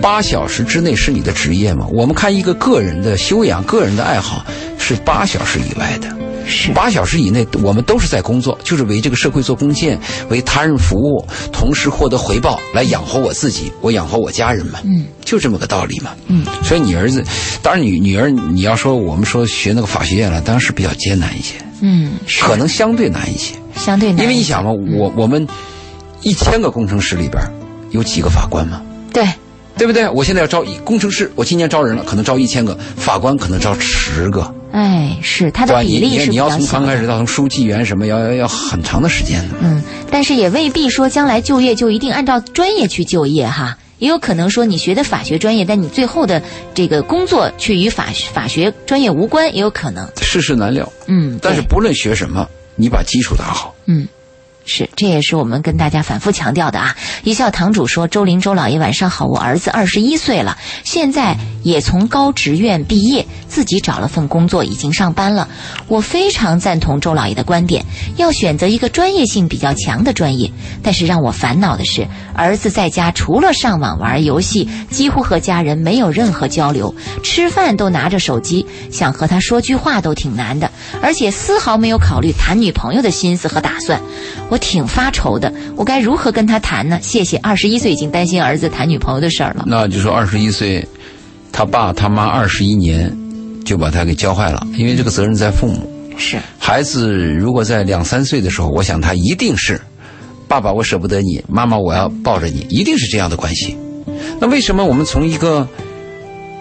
八小时之内是你的职业嘛。我们看一个个人的修养、个人的爱好是八小时以外的，是八小时以内，我们都是在工作，就是为这个社会做贡献，为他人服务，同时获得回报，来养活我自己，我养活我家人嘛。嗯，就这么个道理嘛。嗯，所以你儿子，当然女女儿，你要说我们说学那个法学院了，当然是比较艰难一些。嗯，可能相对难一些。相对难，因为你想嘛，我我们一千个工程师里边有几个法官嘛？对，对不对？我现在要招工程师，我今年招人了，可能招一千个法官，可能招十个。哎，是他的比例是你要从刚开始到从书记员什么，要要要很长的时间的。嗯，但是也未必说将来就业就一定按照专业去就业哈，也有可能说你学的法学专业，但你最后的这个工作却与法法学专业无关，也有可能。世事难料。嗯，但是不论学什么。你把基础打好，嗯，是，这也是我们跟大家反复强调的啊！一笑堂主说：“周林周老爷晚上好，我儿子二十一岁了，现在也从高职院毕业，自己找了份工作，已经上班了。我非常赞同周老爷的观点，要选择一个专业性比较强的专业。但是让我烦恼的是，儿子在家除了上网玩游戏，几乎和家人没有任何交流，吃饭都拿着手机，想和他说句话都挺难的，而且丝毫没有考虑谈女朋友的心思和打算。”挺发愁的，我该如何跟他谈呢？谢谢。二十一岁已经担心儿子谈女朋友的事儿了。那就说二十一岁，他爸他妈二十一年就把他给教坏了，因为这个责任在父母。是。孩子如果在两三岁的时候，我想他一定是，爸爸我舍不得你，妈妈我要抱着你，一定是这样的关系。那为什么我们从一个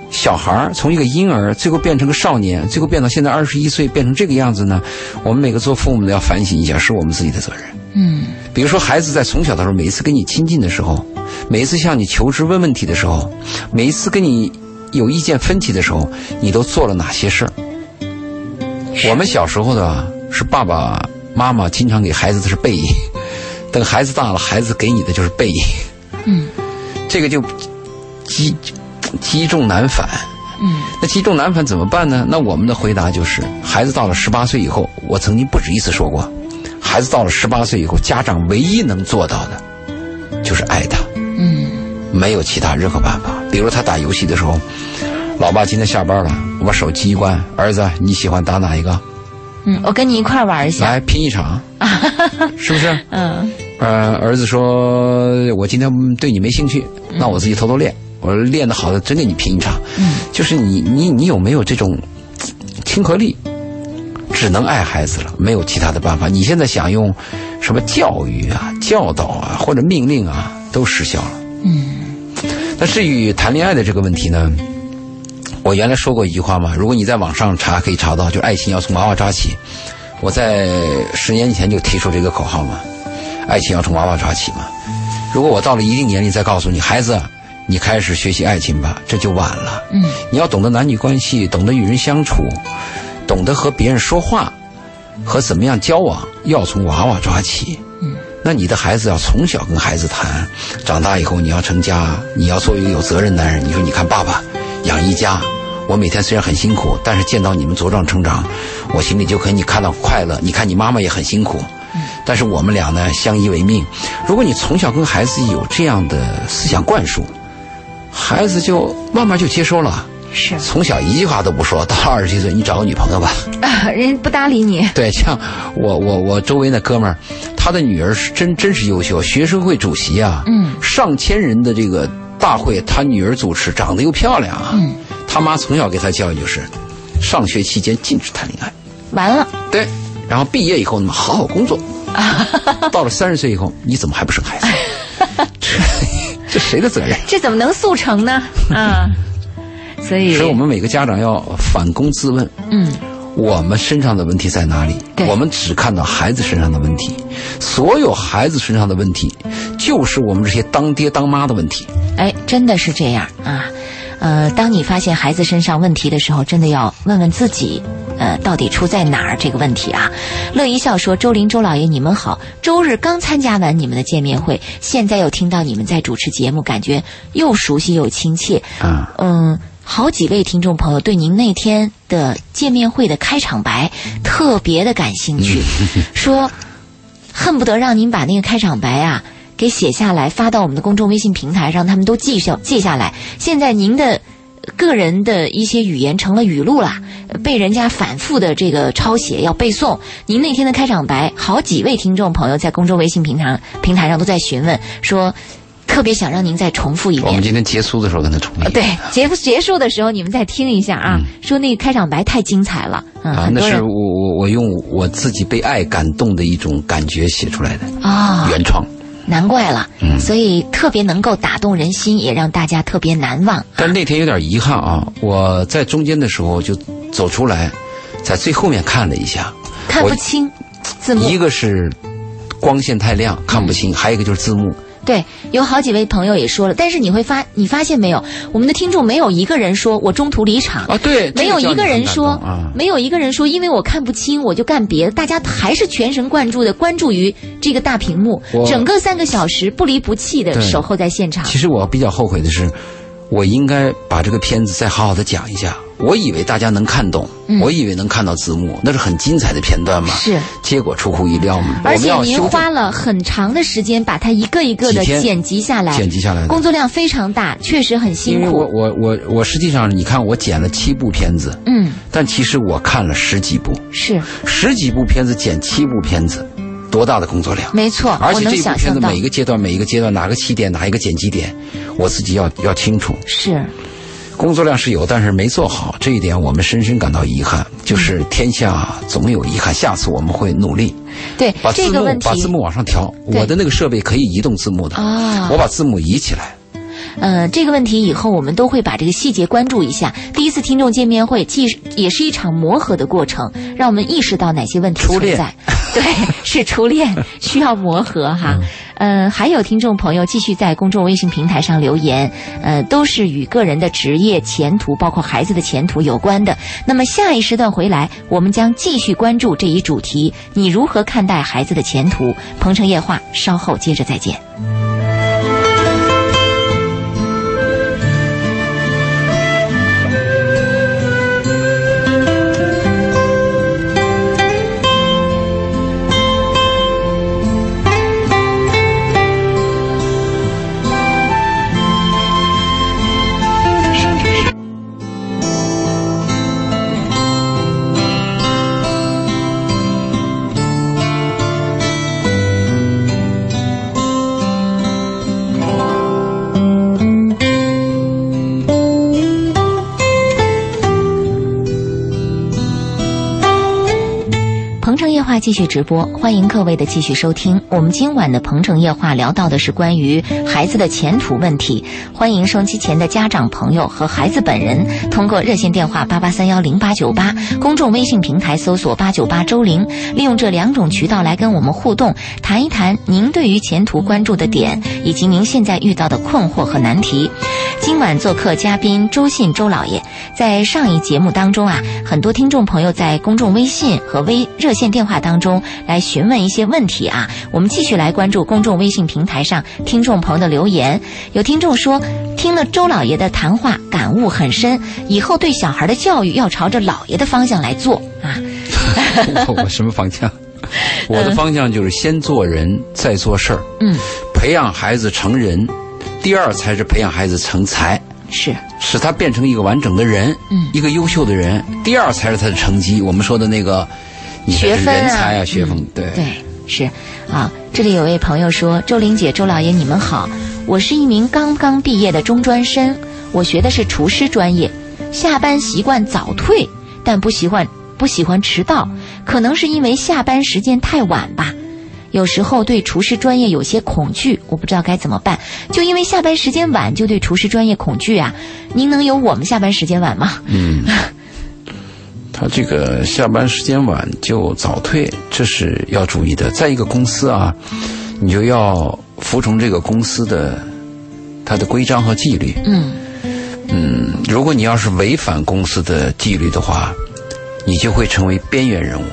小孩儿，从一个婴儿，最后变成个少年，最后变到现在二十一岁，变成这个样子呢？我们每个做父母的要反省一下，是我们自己的责任。嗯，比如说孩子在从小的时候，每一次跟你亲近的时候，每一次向你求知问问题的时候，每一次跟你有意见分歧的时候，你都做了哪些事儿？我们小时候的是爸爸妈妈经常给孩子的是背影，等孩子大了，孩子给你的就是背影。嗯，这个就积积重难返。嗯，那积重难返怎么办呢？那我们的回答就是，孩子到了十八岁以后，我曾经不止一次说过。孩子到了十八岁以后，家长唯一能做到的，就是爱他。嗯，没有其他任何办法。比如他打游戏的时候，老爸今天下班了，我把手机一关，儿子你喜欢打哪一个？嗯，我跟你一块玩一下。来拼一场，是不是？嗯。呃，儿子说，我今天对你没兴趣，那我自己偷偷练。我练得好的，真给你拼一场。嗯。就是你你你有没有这种亲和力？只能爱孩子了，没有其他的办法。你现在想用什么教育啊、教导啊或者命令啊，都失效了。嗯。那至于谈恋爱的这个问题呢，我原来说过一句话嘛，如果你在网上查，可以查到，就是爱情要从娃娃抓起。我在十年前就提出这个口号嘛，爱情要从娃娃抓起嘛。如果我到了一定年龄再告诉你，孩子，你开始学习爱情吧，这就晚了。嗯。你要懂得男女关系，懂得与人相处。懂得和别人说话，和怎么样交往，要从娃娃抓起。嗯，那你的孩子要从小跟孩子谈，长大以后你要成家，你要做一个有责任男人。你说，你看爸爸养一家，我每天虽然很辛苦，但是见到你们茁壮成长，我心里就可以看到快乐。你看你妈妈也很辛苦，但是我们俩呢相依为命。如果你从小跟孩子有这样的思想灌输，孩子就慢慢就接收了。是从小一句话都不说，到二十七岁你找个女朋友吧，啊，人不搭理你。对，像我我我周围那哥们儿，他的女儿是真真是优秀，学生会主席啊，嗯，上千人的这个大会，他女儿主持，长得又漂亮啊，嗯，他妈从小给他教育就是，上学期间禁止谈恋爱，完了，对，然后毕业以后呢，好好工作，到了三十岁以后，你怎么还不生孩子？这 这谁的责任？这怎么能速成呢？啊。所以，所以我们每个家长要反躬自问，嗯，我们身上的问题在哪里？我们只看到孩子身上的问题，所有孩子身上的问题，就是我们这些当爹当妈的问题。哎，真的是这样啊！呃，当你发现孩子身上问题的时候，真的要问问自己，呃，到底出在哪儿这个问题啊？乐一笑说：“周林周老爷，你们好！周日刚参加完你们的见面会，现在又听到你们在主持节目，感觉又熟悉又亲切。嗯嗯。”好几位听众朋友对您那天的见面会的开场白特别的感兴趣，说恨不得让您把那个开场白啊给写下来发到我们的公众微信平台，让他们都记下记下来。现在您的个人的一些语言成了语录了，被人家反复的这个抄写要背诵。您那天的开场白，好几位听众朋友在公众微信平台平台上都在询问说。特别想让您再重复一遍。我们今天结束的时候跟他重复。对，结 结束的时候你们再听一下啊，说那个开场白太精彩了。啊，那是我我我用我自己被爱感动的一种感觉写出来的啊，原创。难怪了，嗯，所以特别能够打动人心，也让大家特别难忘。但那天有点遗憾啊，我在中间的时候就走出来，在最后面看了一下，看不清字幕。一个是光线太亮看不清，还有一个就是字幕。对，有好几位朋友也说了，但是你会发，你发现没有，我们的听众没有一个人说我中途离场啊，对，没有一个人说啊，没有一个人说，因为我看不清，我就干别的。大家还是全神贯注的关注于这个大屏幕，整个三个小时不离不弃的守候在现场。其实我比较后悔的是，我应该把这个片子再好好的讲一下。我以为大家能看懂，我以为能看到字幕，那是很精彩的片段嘛。是，结果出乎意料嘛。而且您花了很长的时间把它一个一个的剪辑下来，剪辑下来，工作量非常大，确实很辛苦。因为我我我我实际上，你看我剪了七部片子，嗯，但其实我看了十几部，是十几部片子剪七部片子，多大的工作量？没错，而且这部片子每一个阶段每一个阶段哪个起点哪一个剪辑点，我自己要要清楚。是。工作量是有，但是没做好，这一点我们深深感到遗憾。就是天下总有遗憾，下次我们会努力。对，把字幕把字幕往上调。我的那个设备可以移动字幕的，我把字幕移起来。呃，这个问题以后我们都会把这个细节关注一下。第一次听众见面会，既也是一场磨合的过程，让我们意识到哪些问题存在。对，是初恋，需要磨合哈。呃，还有听众朋友继续在公众微信平台上留言，呃，都是与个人的职业前途，包括孩子的前途有关的。那么下一时段回来，我们将继续关注这一主题。你如何看待孩子的前途？鹏城夜话，稍后接着再见。继续直播，欢迎各位的继续收听。我们今晚的《鹏城夜话》聊到的是关于孩子的前途问题。欢迎收机前的家长朋友和孩子本人，通过热线电话八八三幺零八九八，公众微信平台搜索八九八周玲，利用这两种渠道来跟我们互动，谈一谈您对于前途关注的点，以及您现在遇到的困惑和难题。今晚做客嘉宾周信周老爷，在上一节目当中啊，很多听众朋友在公众微信和微热线电话当。中来询问一些问题啊，我们继续来关注公众微信平台上听众朋友的留言。有听众说，听了周老爷的谈话，感悟很深，以后对小孩的教育要朝着老爷的方向来做啊。我什么方向？我的方向就是先做人，再做事儿。嗯，培养孩子成人，第二才是培养孩子成才，是使他变成一个完整的人，嗯，一个优秀的人。第二才是他的成绩。我们说的那个。学分啊，学风对对是啊。这里有位朋友说：“周玲姐、周老爷，你们好，我是一名刚刚毕业的中专生，我学的是厨师专业，下班习惯早退，但不习惯不喜欢迟到，可能是因为下班时间太晚吧。有时候对厨师专业有些恐惧，我不知道该怎么办。就因为下班时间晚，就对厨师专业恐惧啊？您能有我们下班时间晚吗？”嗯。他这个下班时间晚就早退，这是要注意的。在一个公司啊，你就要服从这个公司的它的规章和纪律。嗯嗯，如果你要是违反公司的纪律的话，你就会成为边缘人物。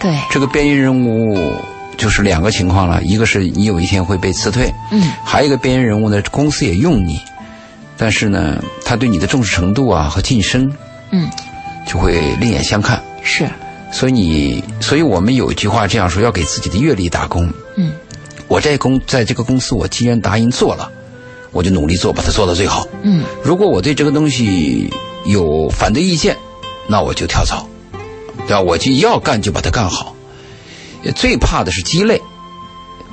对，这个边缘人物就是两个情况了：一个是你有一天会被辞退，嗯，还有一个边缘人物呢，公司也用你，但是呢，他对你的重视程度啊和晋升，嗯。就会另眼相看，是，所以你，所以我们有一句话这样说：要给自己的阅历打工。嗯，我在公在这个公司，我既然答应做了，我就努力做，把它做到最好。嗯，如果我对这个东西有反对意见，那我就跳槽，对吧？我就要干就把它干好。最怕的是鸡肋。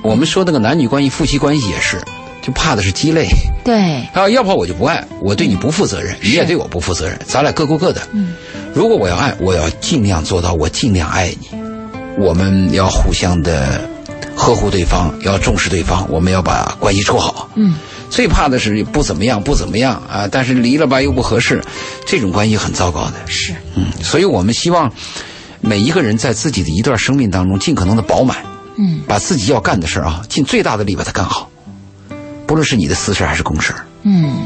我们说那个男女关系、夫妻关系也是。就怕的是鸡肋，对 啊，要不我就不爱，我对你不负责任，你也对我不负责任，咱俩各过各的。嗯，如果我要爱，我要尽量做到，我尽量爱你，我们要互相的呵护对方，要重视对方，我们要把关系处好。嗯，最怕的是不怎么样，不怎么样啊，但是离了吧又不合适，这种关系很糟糕的。是，嗯，所以我们希望每一个人在自己的一段生命当中尽可能的饱满，嗯，把自己要干的事啊，尽最大的力把它干好。不论是你的私事还是公事。嗯，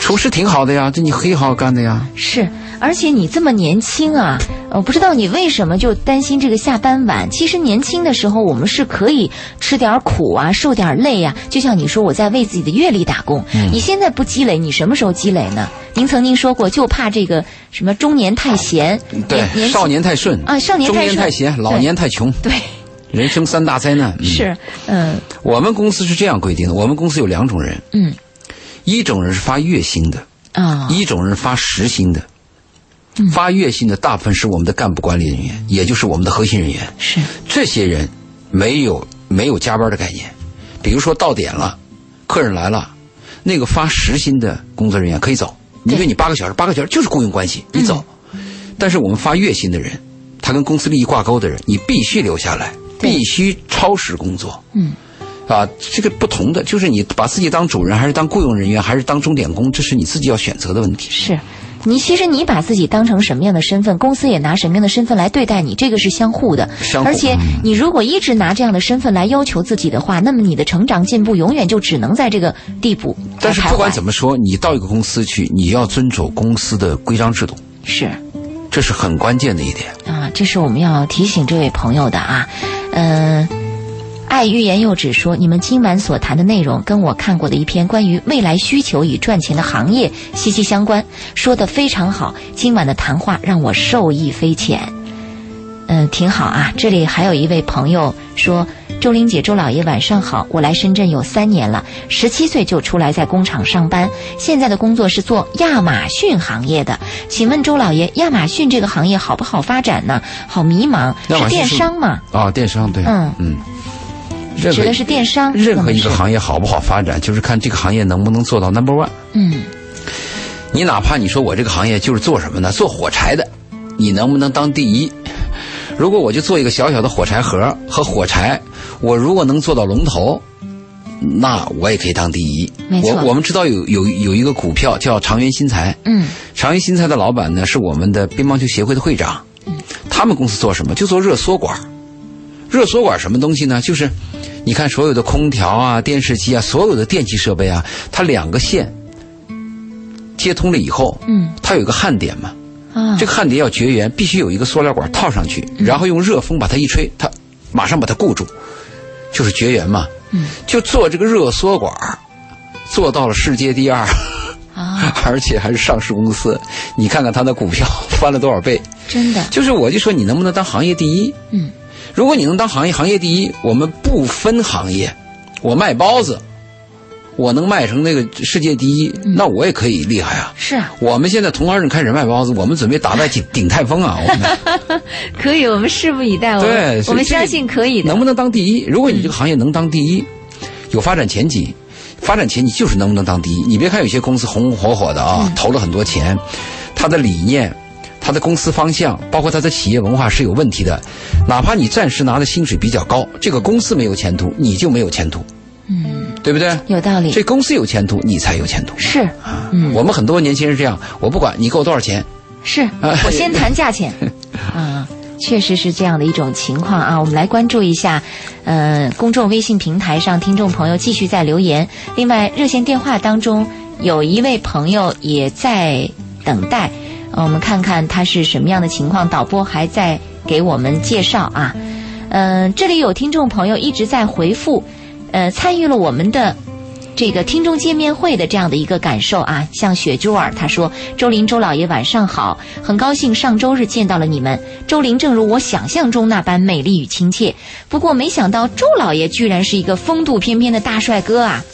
厨师挺好的呀，这你可以好好干的呀。是，而且你这么年轻啊，我不知道你为什么就担心这个下班晚。其实年轻的时候，我们是可以吃点苦啊，受点累啊。就像你说，我在为自己的阅历打工。你现在不积累，你什么时候积累呢？您曾经说过，就怕这个什么中年太闲，对年，少年太顺啊少年太顺年太闲，老年太穷，对，人生三大灾难。嗯是，嗯我们公司是这样规定的，我们公司有两种人，嗯一种人是发月薪的，啊，一种人发时薪的。发月薪的大部分是我们的干部管理人员，也就是我们的核心人员。是，这些人没有没有加班的概念，比如说到点了，客人来了，那个发时薪的工作人员可以走，因为你八个小时，八个小时就是雇佣关系，你走。但是我们发月薪的人，他跟公司利益挂钩的人，你必须留下来，必须超时工作。嗯。啊，这个不同的就是你把自己当主人，还是当雇佣人员，还是当钟点工，这是你自己要选择的问题。是。你其实你把自己当成什么样的身份，公司也拿什么样的身份来对待你，这个是相互的。相互而且你如果一直拿这样的身份来要求自己的话，那么你的成长进步永远就只能在这个地步。但是不管怎么么说，你到一个公司去，你要遵守公司的规章制度，是这是很关键的一点。啊，这是我们要提醒这位朋友的啊。嗯、爱欲言又止说，你们今晚所谈的内容跟我看过的一篇关于未来需求与赚钱的行业息息相关，说的非常好。今晚的谈话让我受益匪浅。嗯，挺好啊。这里还有一位朋友说：“周玲姐、周老爷，晚上好。我来深圳有三年了，十七岁就出来在工厂上班，现在的工作是做亚马逊行业的。请问周老爷，亚马逊这个行业好不好发展呢？好迷茫，是电商吗？啊，电商对，嗯嗯，任何指的是电商，任何一个行业好不好发展，就是看这个行业能不能做到 number one。嗯你哪怕你说我这个行业就是做什么呢？做火柴的，你能不能当第一？如果我就做一个小小的火柴盒和火柴，我如果能做到龙头，那我也可以当第一。没错我我们知道有有有一个股票叫长源新材，嗯长源新材的老板呢是我们的乒乓球协会的会长，他们公司做什么？就做热缩管。热缩管什么东西呢？就是你看所有的空调啊、电视机啊，所有的电器设备啊，它两个线接通了以后，嗯它有一个焊点嘛，啊，这个焊点要绝缘，必须有一个塑料管套上去，然后用热风把它一吹，它马上把它固住，就是绝缘嘛。嗯，就做这个热缩管，做到了世界第二。啊，而且还是上市公司，你看看它的股票翻了多少倍。真的，就是我就说你能不能当行业第一？嗯，如果你能当行业行业第一，我们不分行业，我卖包子，我能卖成那个世界第一，那我也可以厉害啊。是啊，我们现在同行人开始卖包子，我们准备打败 顶顶泰丰啊！我们 可以，我们拭目以待。我对们，我们相信可以的。能不能当第一？如果你这个行业能当第一，有发展前景，发展前景就是能不能当第一。你别看有些公司红红火火的啊，投了很多钱，他的理念、它的公司方向，包括他的企业文化是有问题的。哪怕你暂时拿的薪水比较高，这个公司没有前途，你就没有前途，嗯，对不对？有道理这。公司有前途，你才有前途。是，嗯，我们很多年轻人这样，我不管你给我多少钱，是 我先谈价钱 啊，确实是这样的一种情况啊。我们来关注一下，呃，公众微信平台上听众朋友继续在留言。另外，热线电话当中有一位朋友也在等待，我们看看他是什么样的情况。导播还在给我们介绍啊。嗯、这里有听众朋友一直在回复，呃，参与了我们的这个听众见面会的这样的一个感受啊，像雪珠儿他说：“周林周老爷晚上好，很高兴上周日见到了你们。周林正如我想象中那般美丽与亲切，不过没想到周老爷居然是一个风度翩翩的大帅哥啊！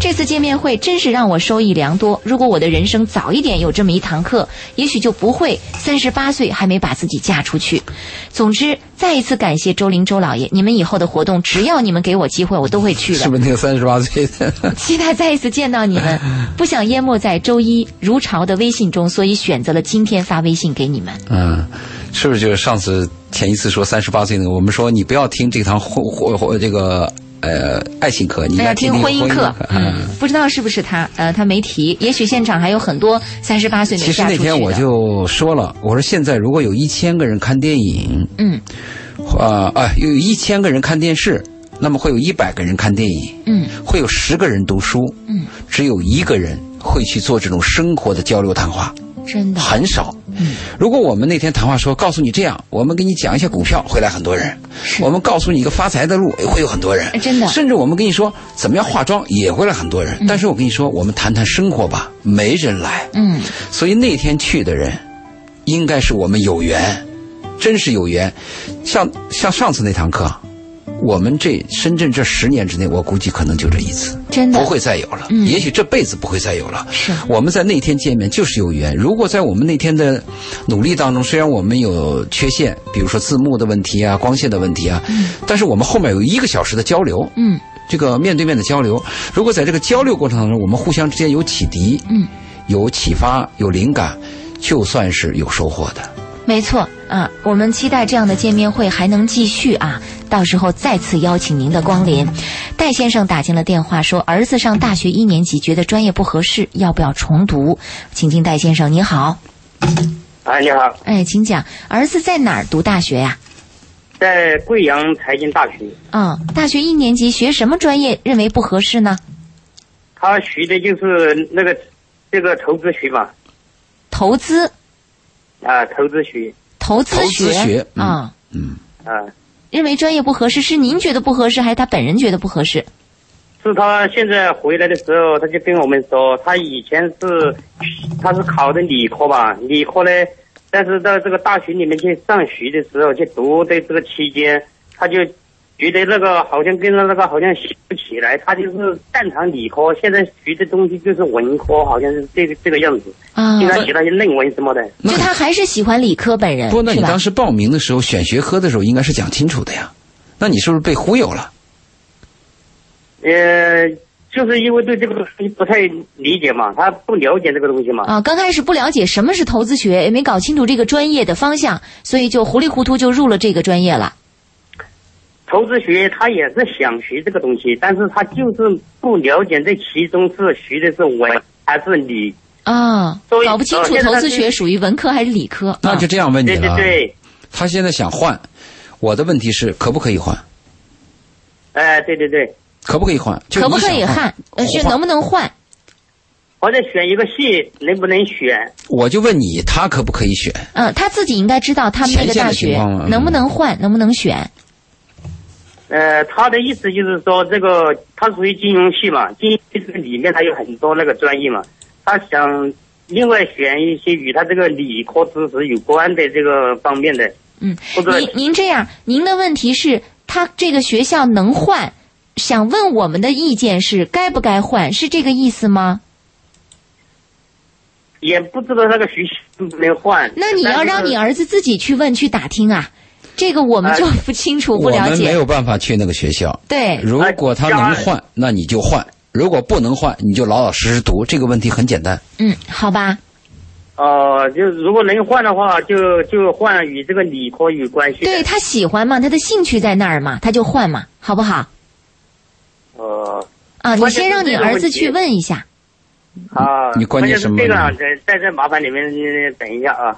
这次见面会真是让我受益良多。如果我的人生早一点有这么一堂课，也许就不会三十八岁还没把自己嫁出去。总之，再一次感谢周林周老爷，你们以后的活动，只要你们给我机会，我都会去的。是不是那个三十八岁的？期待再一次见到你们，不想淹没在周一如潮的微信中，所以选择了今天发微信给你们。嗯，是不是就是上次前一次说三十八岁那个？我们说你不要听这堂婚婚婚这个呃爱情课，你要听听婚姻课，嗯。嗯，不知道是不是他，呃，他没提，也许现场还有很多三十八岁没其实。那天我就说了，我说现在如果有一千个人看电影，嗯啊啊，有一千个人看电视，那么会有一百个人看电影，嗯会有十个人读书，嗯，只有一个人会去做这种生活的交流谈话，真的，很少。嗯如果我们那天谈话说，告诉你这样，我们给你讲一下股票，会来很多人；是我们告诉你一个发财的路，也会有很多人哎。真的甚至我们跟你说怎么样化妆，也会来很多人。但是我跟你说，我们谈谈生活吧，没人来。嗯所以那天去的人，应该是我们有缘，真是有缘。像像上次那堂课，我们这深圳这十年之内，我估计可能就这一次，真的不会再有了。嗯也许这辈子不会再有了。是我们在那天见面就是有缘。如果在我们那天的努力当中，虽然我们有缺陷，比如说字幕的问题啊、光线的问题啊，但是我们后面有一个小时的交流，嗯这个面对面的交流，如果在这个交流过程当中，我们互相之间有启迪，嗯，有启发、有灵感，就算是有收获的。没错啊，我们期待这样的见面会还能继续啊，到时候再次邀请您的光临。戴先生打进了电话，说儿子上大学一年级，觉得专业不合适，要不要重读？请进戴先生，你好，哎，你好，哎，请讲，儿子在哪儿读大学呀、在贵阳财经大学，嗯，大学一年级学什么专业？认为不合适呢？他学的就是那个这个投资学嘛，投资，啊，投资学，投资投资学嗯。啊、嗯，啊，认为专业不合适，是您觉得不合适，还是他本人觉得不合适？是他现在回来的时候，他就跟我们说，他以前是他是考的理科吧，理科呢，但是到这个大学里面去上学的时候，去读的这个期间，他就觉得那个好像跟着那个好像学不起来，他就是擅长理科，现在学的东西就是文科，好像是这个这个样子，啊，经常写那些论文什么的。就他还是喜欢理科本人，不，那你当时报名的时候选学科的时候，应该是讲清楚的呀。那你是不是被忽悠了？呃，就是因为对这个东西不太理解嘛，他不了解这个东西嘛。啊，刚开始不了解什么是投资学，也没搞清楚这个专业的方向，所以就糊里糊涂就入了这个专业了。投资学他也是想学这个东西，但是他就是不了解这其中是学的是文还是理。啊，搞不清楚投资学属于文科还是理科。啊那就这样问你对对了。对，他现在想换，我的问题是可不可以换？哎、对对对，可不可以换？可不可以换？呃，是能不能换？或者选一个系能不能选？我就问你，他可不可以选？嗯，他自己应该知道他们那个大学能不能换，能不能选。呃，他的意思就是说，这个他属于金融系嘛，金融系这个里面它有很多那个专业嘛，他想另外选一些与他这个理科知识有关的这个方面的。嗯，您您这样，您的问题是，他这个学校能换，想问我们的意见是该不该换，是这个意思吗？也不知道那个学校能不能换。那你要让你儿儿子自己去问去打听啊，这个我们就不清楚、不了解。们没有办法去那个学校。对，如果他能换，那你就换；如果不能换，你就老老实实读。这个问题很简单。嗯，好吧，哦、就如果能换的话，就就换与这个理科有关系。对他喜欢嘛，他的兴趣在那儿嘛，他就换嘛，好不好？呃，啊，你先让你儿子去问一下。啊，你关键是什么这个在在麻烦你们呃等一下啊。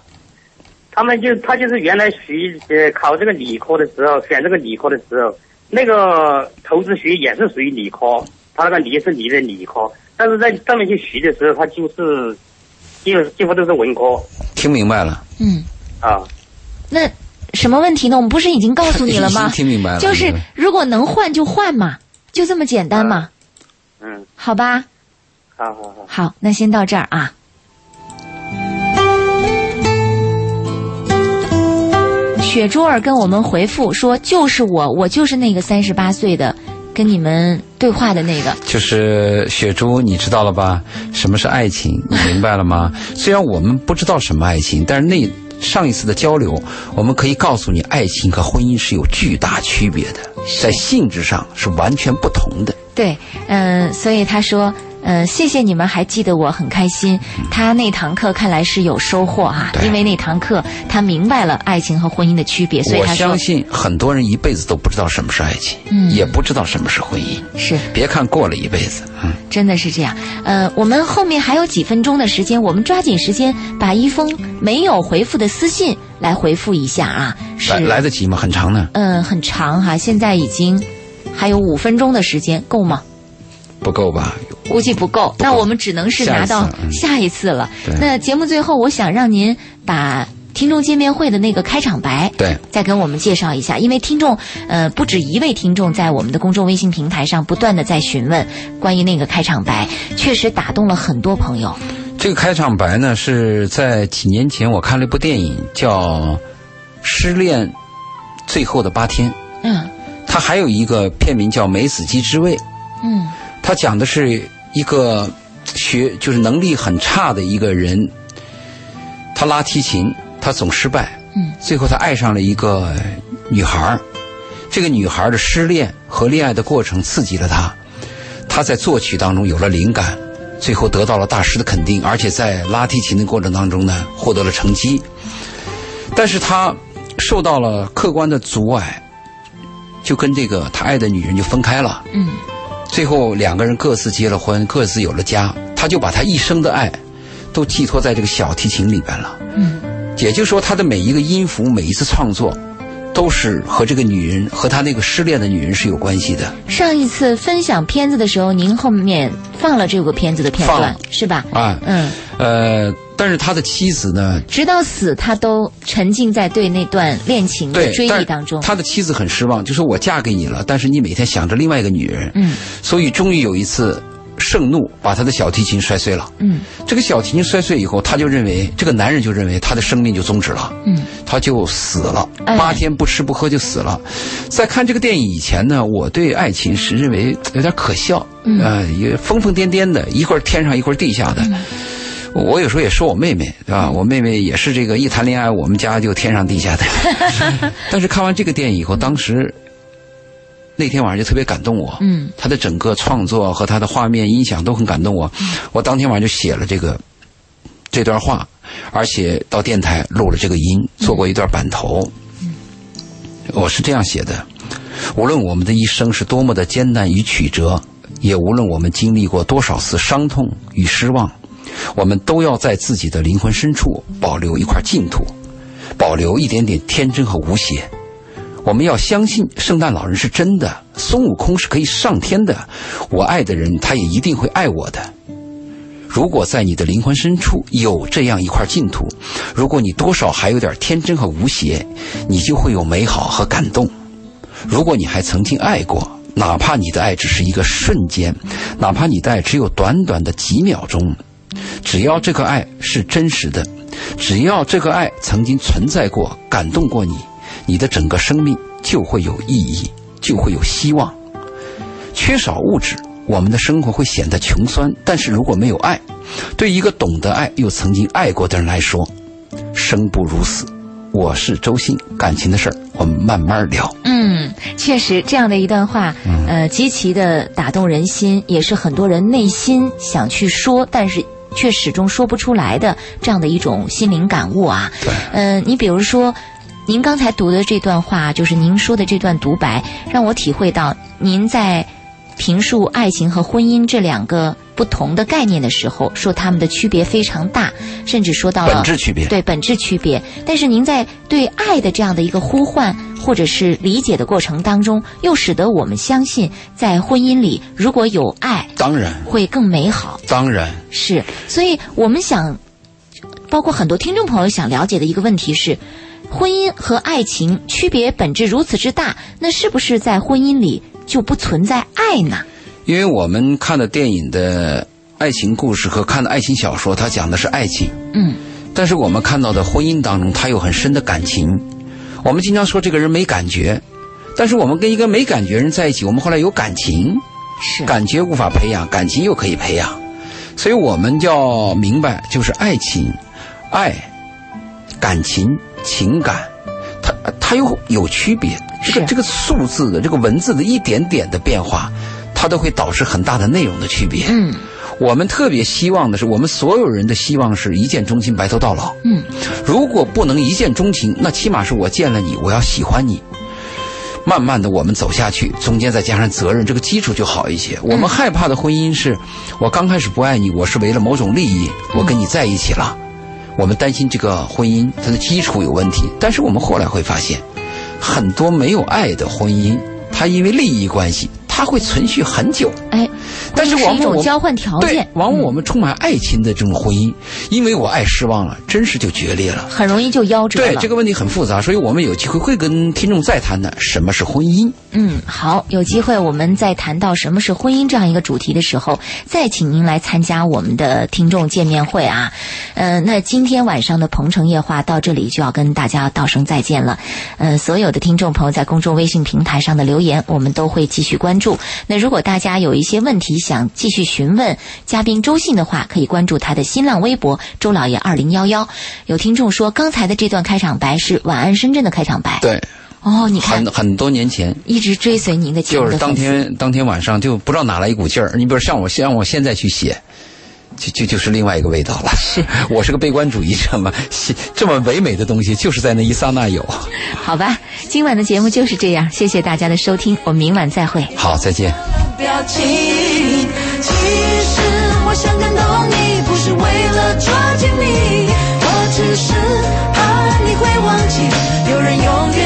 他们就他就是原来学呃考这个理科的时候，选这个理科的时候，那个投资学也是属于理科，他那个理是理的理科，但是在上面去学的时候，他就是几乎几乎都是文科听明白了？嗯，啊。那什么问题呢？我们不是已经告诉你了吗？听明白了。就是嗯如果能换就换嘛，就这么简单嘛，嗯，好吧？好好好。好，那先到这儿啊。雪珠儿跟我们回复说：“就是我，我就是那个三十八岁的，跟你们对话的那个。就是雪珠，你知道了吧？什么是爱情？你明白了吗？虽然我们不知道什么爱情，但是那上一次的交流，我们可以告诉你，爱情和婚姻是有巨大区别的，在性质上是完全不同的。对，嗯、所以他说，嗯、谢谢你们还记得我，很开心。他那堂课看来是有收获哈，对因为那堂课他明白了爱情和婚姻的区别，所以我他说相信很多人一辈子都不知道什么是爱情，嗯也不知道什么是婚姻。是别看过了一辈子，嗯，真的是这样。呃，我们后面还有几分钟的时间，我们抓紧时间把一封没有回复的私信来回复一下啊。是来来得及吗？很长呢。嗯，很长哈，现在已经还有五分钟的时间，够吗？不够吧？估计不够，那我们只能是拿到下一次了。对那节目最后，我想让您把听众见面会的那个开场白，对再跟我们介绍一下，因为听众呃不止一位听众在我们的公众微信平台上不断的在询问关于那个开场白，确实打动了很多朋友。这个开场白呢，是在几年前我看了一部电影，叫《失恋最后的八天》，嗯它还有一个片名叫《梅子鸡之味》。嗯它讲的是一个学就是能力很差的一个人，他拉提琴，他总失败，嗯，最后他爱上了一个女孩儿。这个女孩儿的失恋和恋爱的过程刺激了他，他在作曲当中有了灵感，最后得到了大师的肯定，而且在拉提琴的过程当中呢，获得了成绩，但是他受到了客观的阻碍，就跟这个他爱的女人就分开了。嗯最后两个人各自结了婚，各自有了家，他就把他一生的爱都寄托在这个小提琴里边了。嗯也就是说，他的每一个音符，每一次创作，都是和这个女人和他那个失恋的女人是有关系的上一次分享片子的时候，您后面放了这个片子的片段是吧？啊。嗯，呃，但是他的妻子呢，直到死他都沉浸在对那段恋情的追，忆当中。他的妻子很失望，就说我嫁给你了，但是你每天想着另外一个女人，嗯所以终于有一次盛怒，把他的小提琴摔碎了。嗯这个小提琴摔碎以后，他就认为这个男人就认为他的生命就终止了。嗯他就死了，哎八天不吃不喝就死了。在看这个电影以前呢，我对爱情是认为有点可笑，嗯呃，也疯疯癫癫的，一会儿天上一会儿地下的。我有时候也说我妹妹，对吧？我妹妹也是这个一谈恋爱，我们家就天上地下的。但是看完这个电影以后，当时那天晚上就特别感动我。嗯他的整个创作和他的画面、音响都很感动我。我当天晚上就写了这个这段话，而且到电台录了这个音，做过一段版头。我是这样写的：无论我们的一生是多么的艰难与曲折，也无论我们经历过多少次伤痛与失望，我们都要在自己的灵魂深处保留一块净土，保留一点点天真和无邪。我们要相信圣诞老人是真的，孙悟空是可以上天的，我爱的人他也一定会爱我的。如果在你的灵魂深处有这样一块净土，如果你多少还有点天真和无邪，你就会有美好和感动。如果你还曾经爱过，哪怕你的爱只是一个瞬间，哪怕你的爱只有短短的几秒钟，只要这个爱是真实的，只要这个爱曾经存在过，感动过你，你的整个生命就会有意义，就会有希望。缺少物质，我们的生活会显得穷酸；但是如果没有爱，对一个懂得爱又曾经爱过的人来说，生不如死。我是周信，感情的事儿我们慢慢聊。嗯，确实这样的一段话，呃，极其的打动人心，也是很多人内心想去说，但是却始终说不出来的这样的一种心灵感悟啊。对，呃，你比如说，您刚才读的这段话，就是您说的这段独白，让我体会到您在评述爱情和婚姻这两个不同的概念的时候，说他们的区别非常大，甚至说到了本质区别。对本质区别。但是您在对爱的这样的一个呼唤或者是理解的过程当中，又使得我们相信，在婚姻里如果有爱，当然，会更美好。当然，是，所以我们想，包括很多听众朋友想了解的一个问题是，婚姻和爱情区别本质如此之大，那是不是在婚姻里就不存在爱呢？因为我们看的电影的爱情故事和看的爱情小说，它讲的是爱情。嗯但是我们看到的婚姻当中，它有很深的感情。我们经常说这个人没感觉，但是我们跟一个没感觉人在一起，我们后来有感情，是，感觉无法培养，感情又可以培养。所以我们要明白，就是爱情、爱、感情、情感，它它有有区别。这个是这个数字的这个文字的一点点的变化，它都会导致很大的内容的区别。嗯我们特别希望的是，我们所有人的希望是一见钟情，白头到老。嗯，如果不能一见钟情，那起码是我见了你，我要喜欢你。慢慢的，我们走下去，中间再加上责任，这个基础就好一些。我们害怕的婚姻是，我刚开始不爱你，我是为了某种利益，我跟你在一起了。我们担心这个婚姻它的基础有问题，但是我们后来会发现，很多没有爱的婚姻，它因为利益关系，它会存续很久。哎，但是我们种交换条对件，，往往我们充满爱情的这种婚姻，因为我爱失望了，真是就决裂了。很容易就夭折了。对这个问题很复杂，所以我们有机会会跟听众再谈谈什么是婚姻。嗯，好，有机会我们在谈到什么是婚姻这样一个主题的时候，再请您来参加我们的听众见面会啊。呃，那今天晚上的《鹏城夜话》到这里就要跟大家道声再见了。呃，所有的听众朋友在公众微信平台上的留言，我们都会继续关注。那如果大家有一些问题想继续询问嘉宾周信的话，可以关注他的新浪微博“周老爷二零幺幺”。有听众说，刚才的这段开场白是“晚安深圳”的开场白。对，哦，你看很，很多年前，一直追随您的节目就是当天当天晚上就不知道哪来一股劲儿。你比如像我，像我现在去写，就就就是另外一个味道了。是。我是个悲观主义者嘛。这么唯美的东西就是在那一刹那有。好吧，今晚的节目就是这样，谢谢大家的收听，我们明晚再会。好，再见。表情。其实我想感动你，不是为了抓紧你。我只是怕你会忘记。有人永远。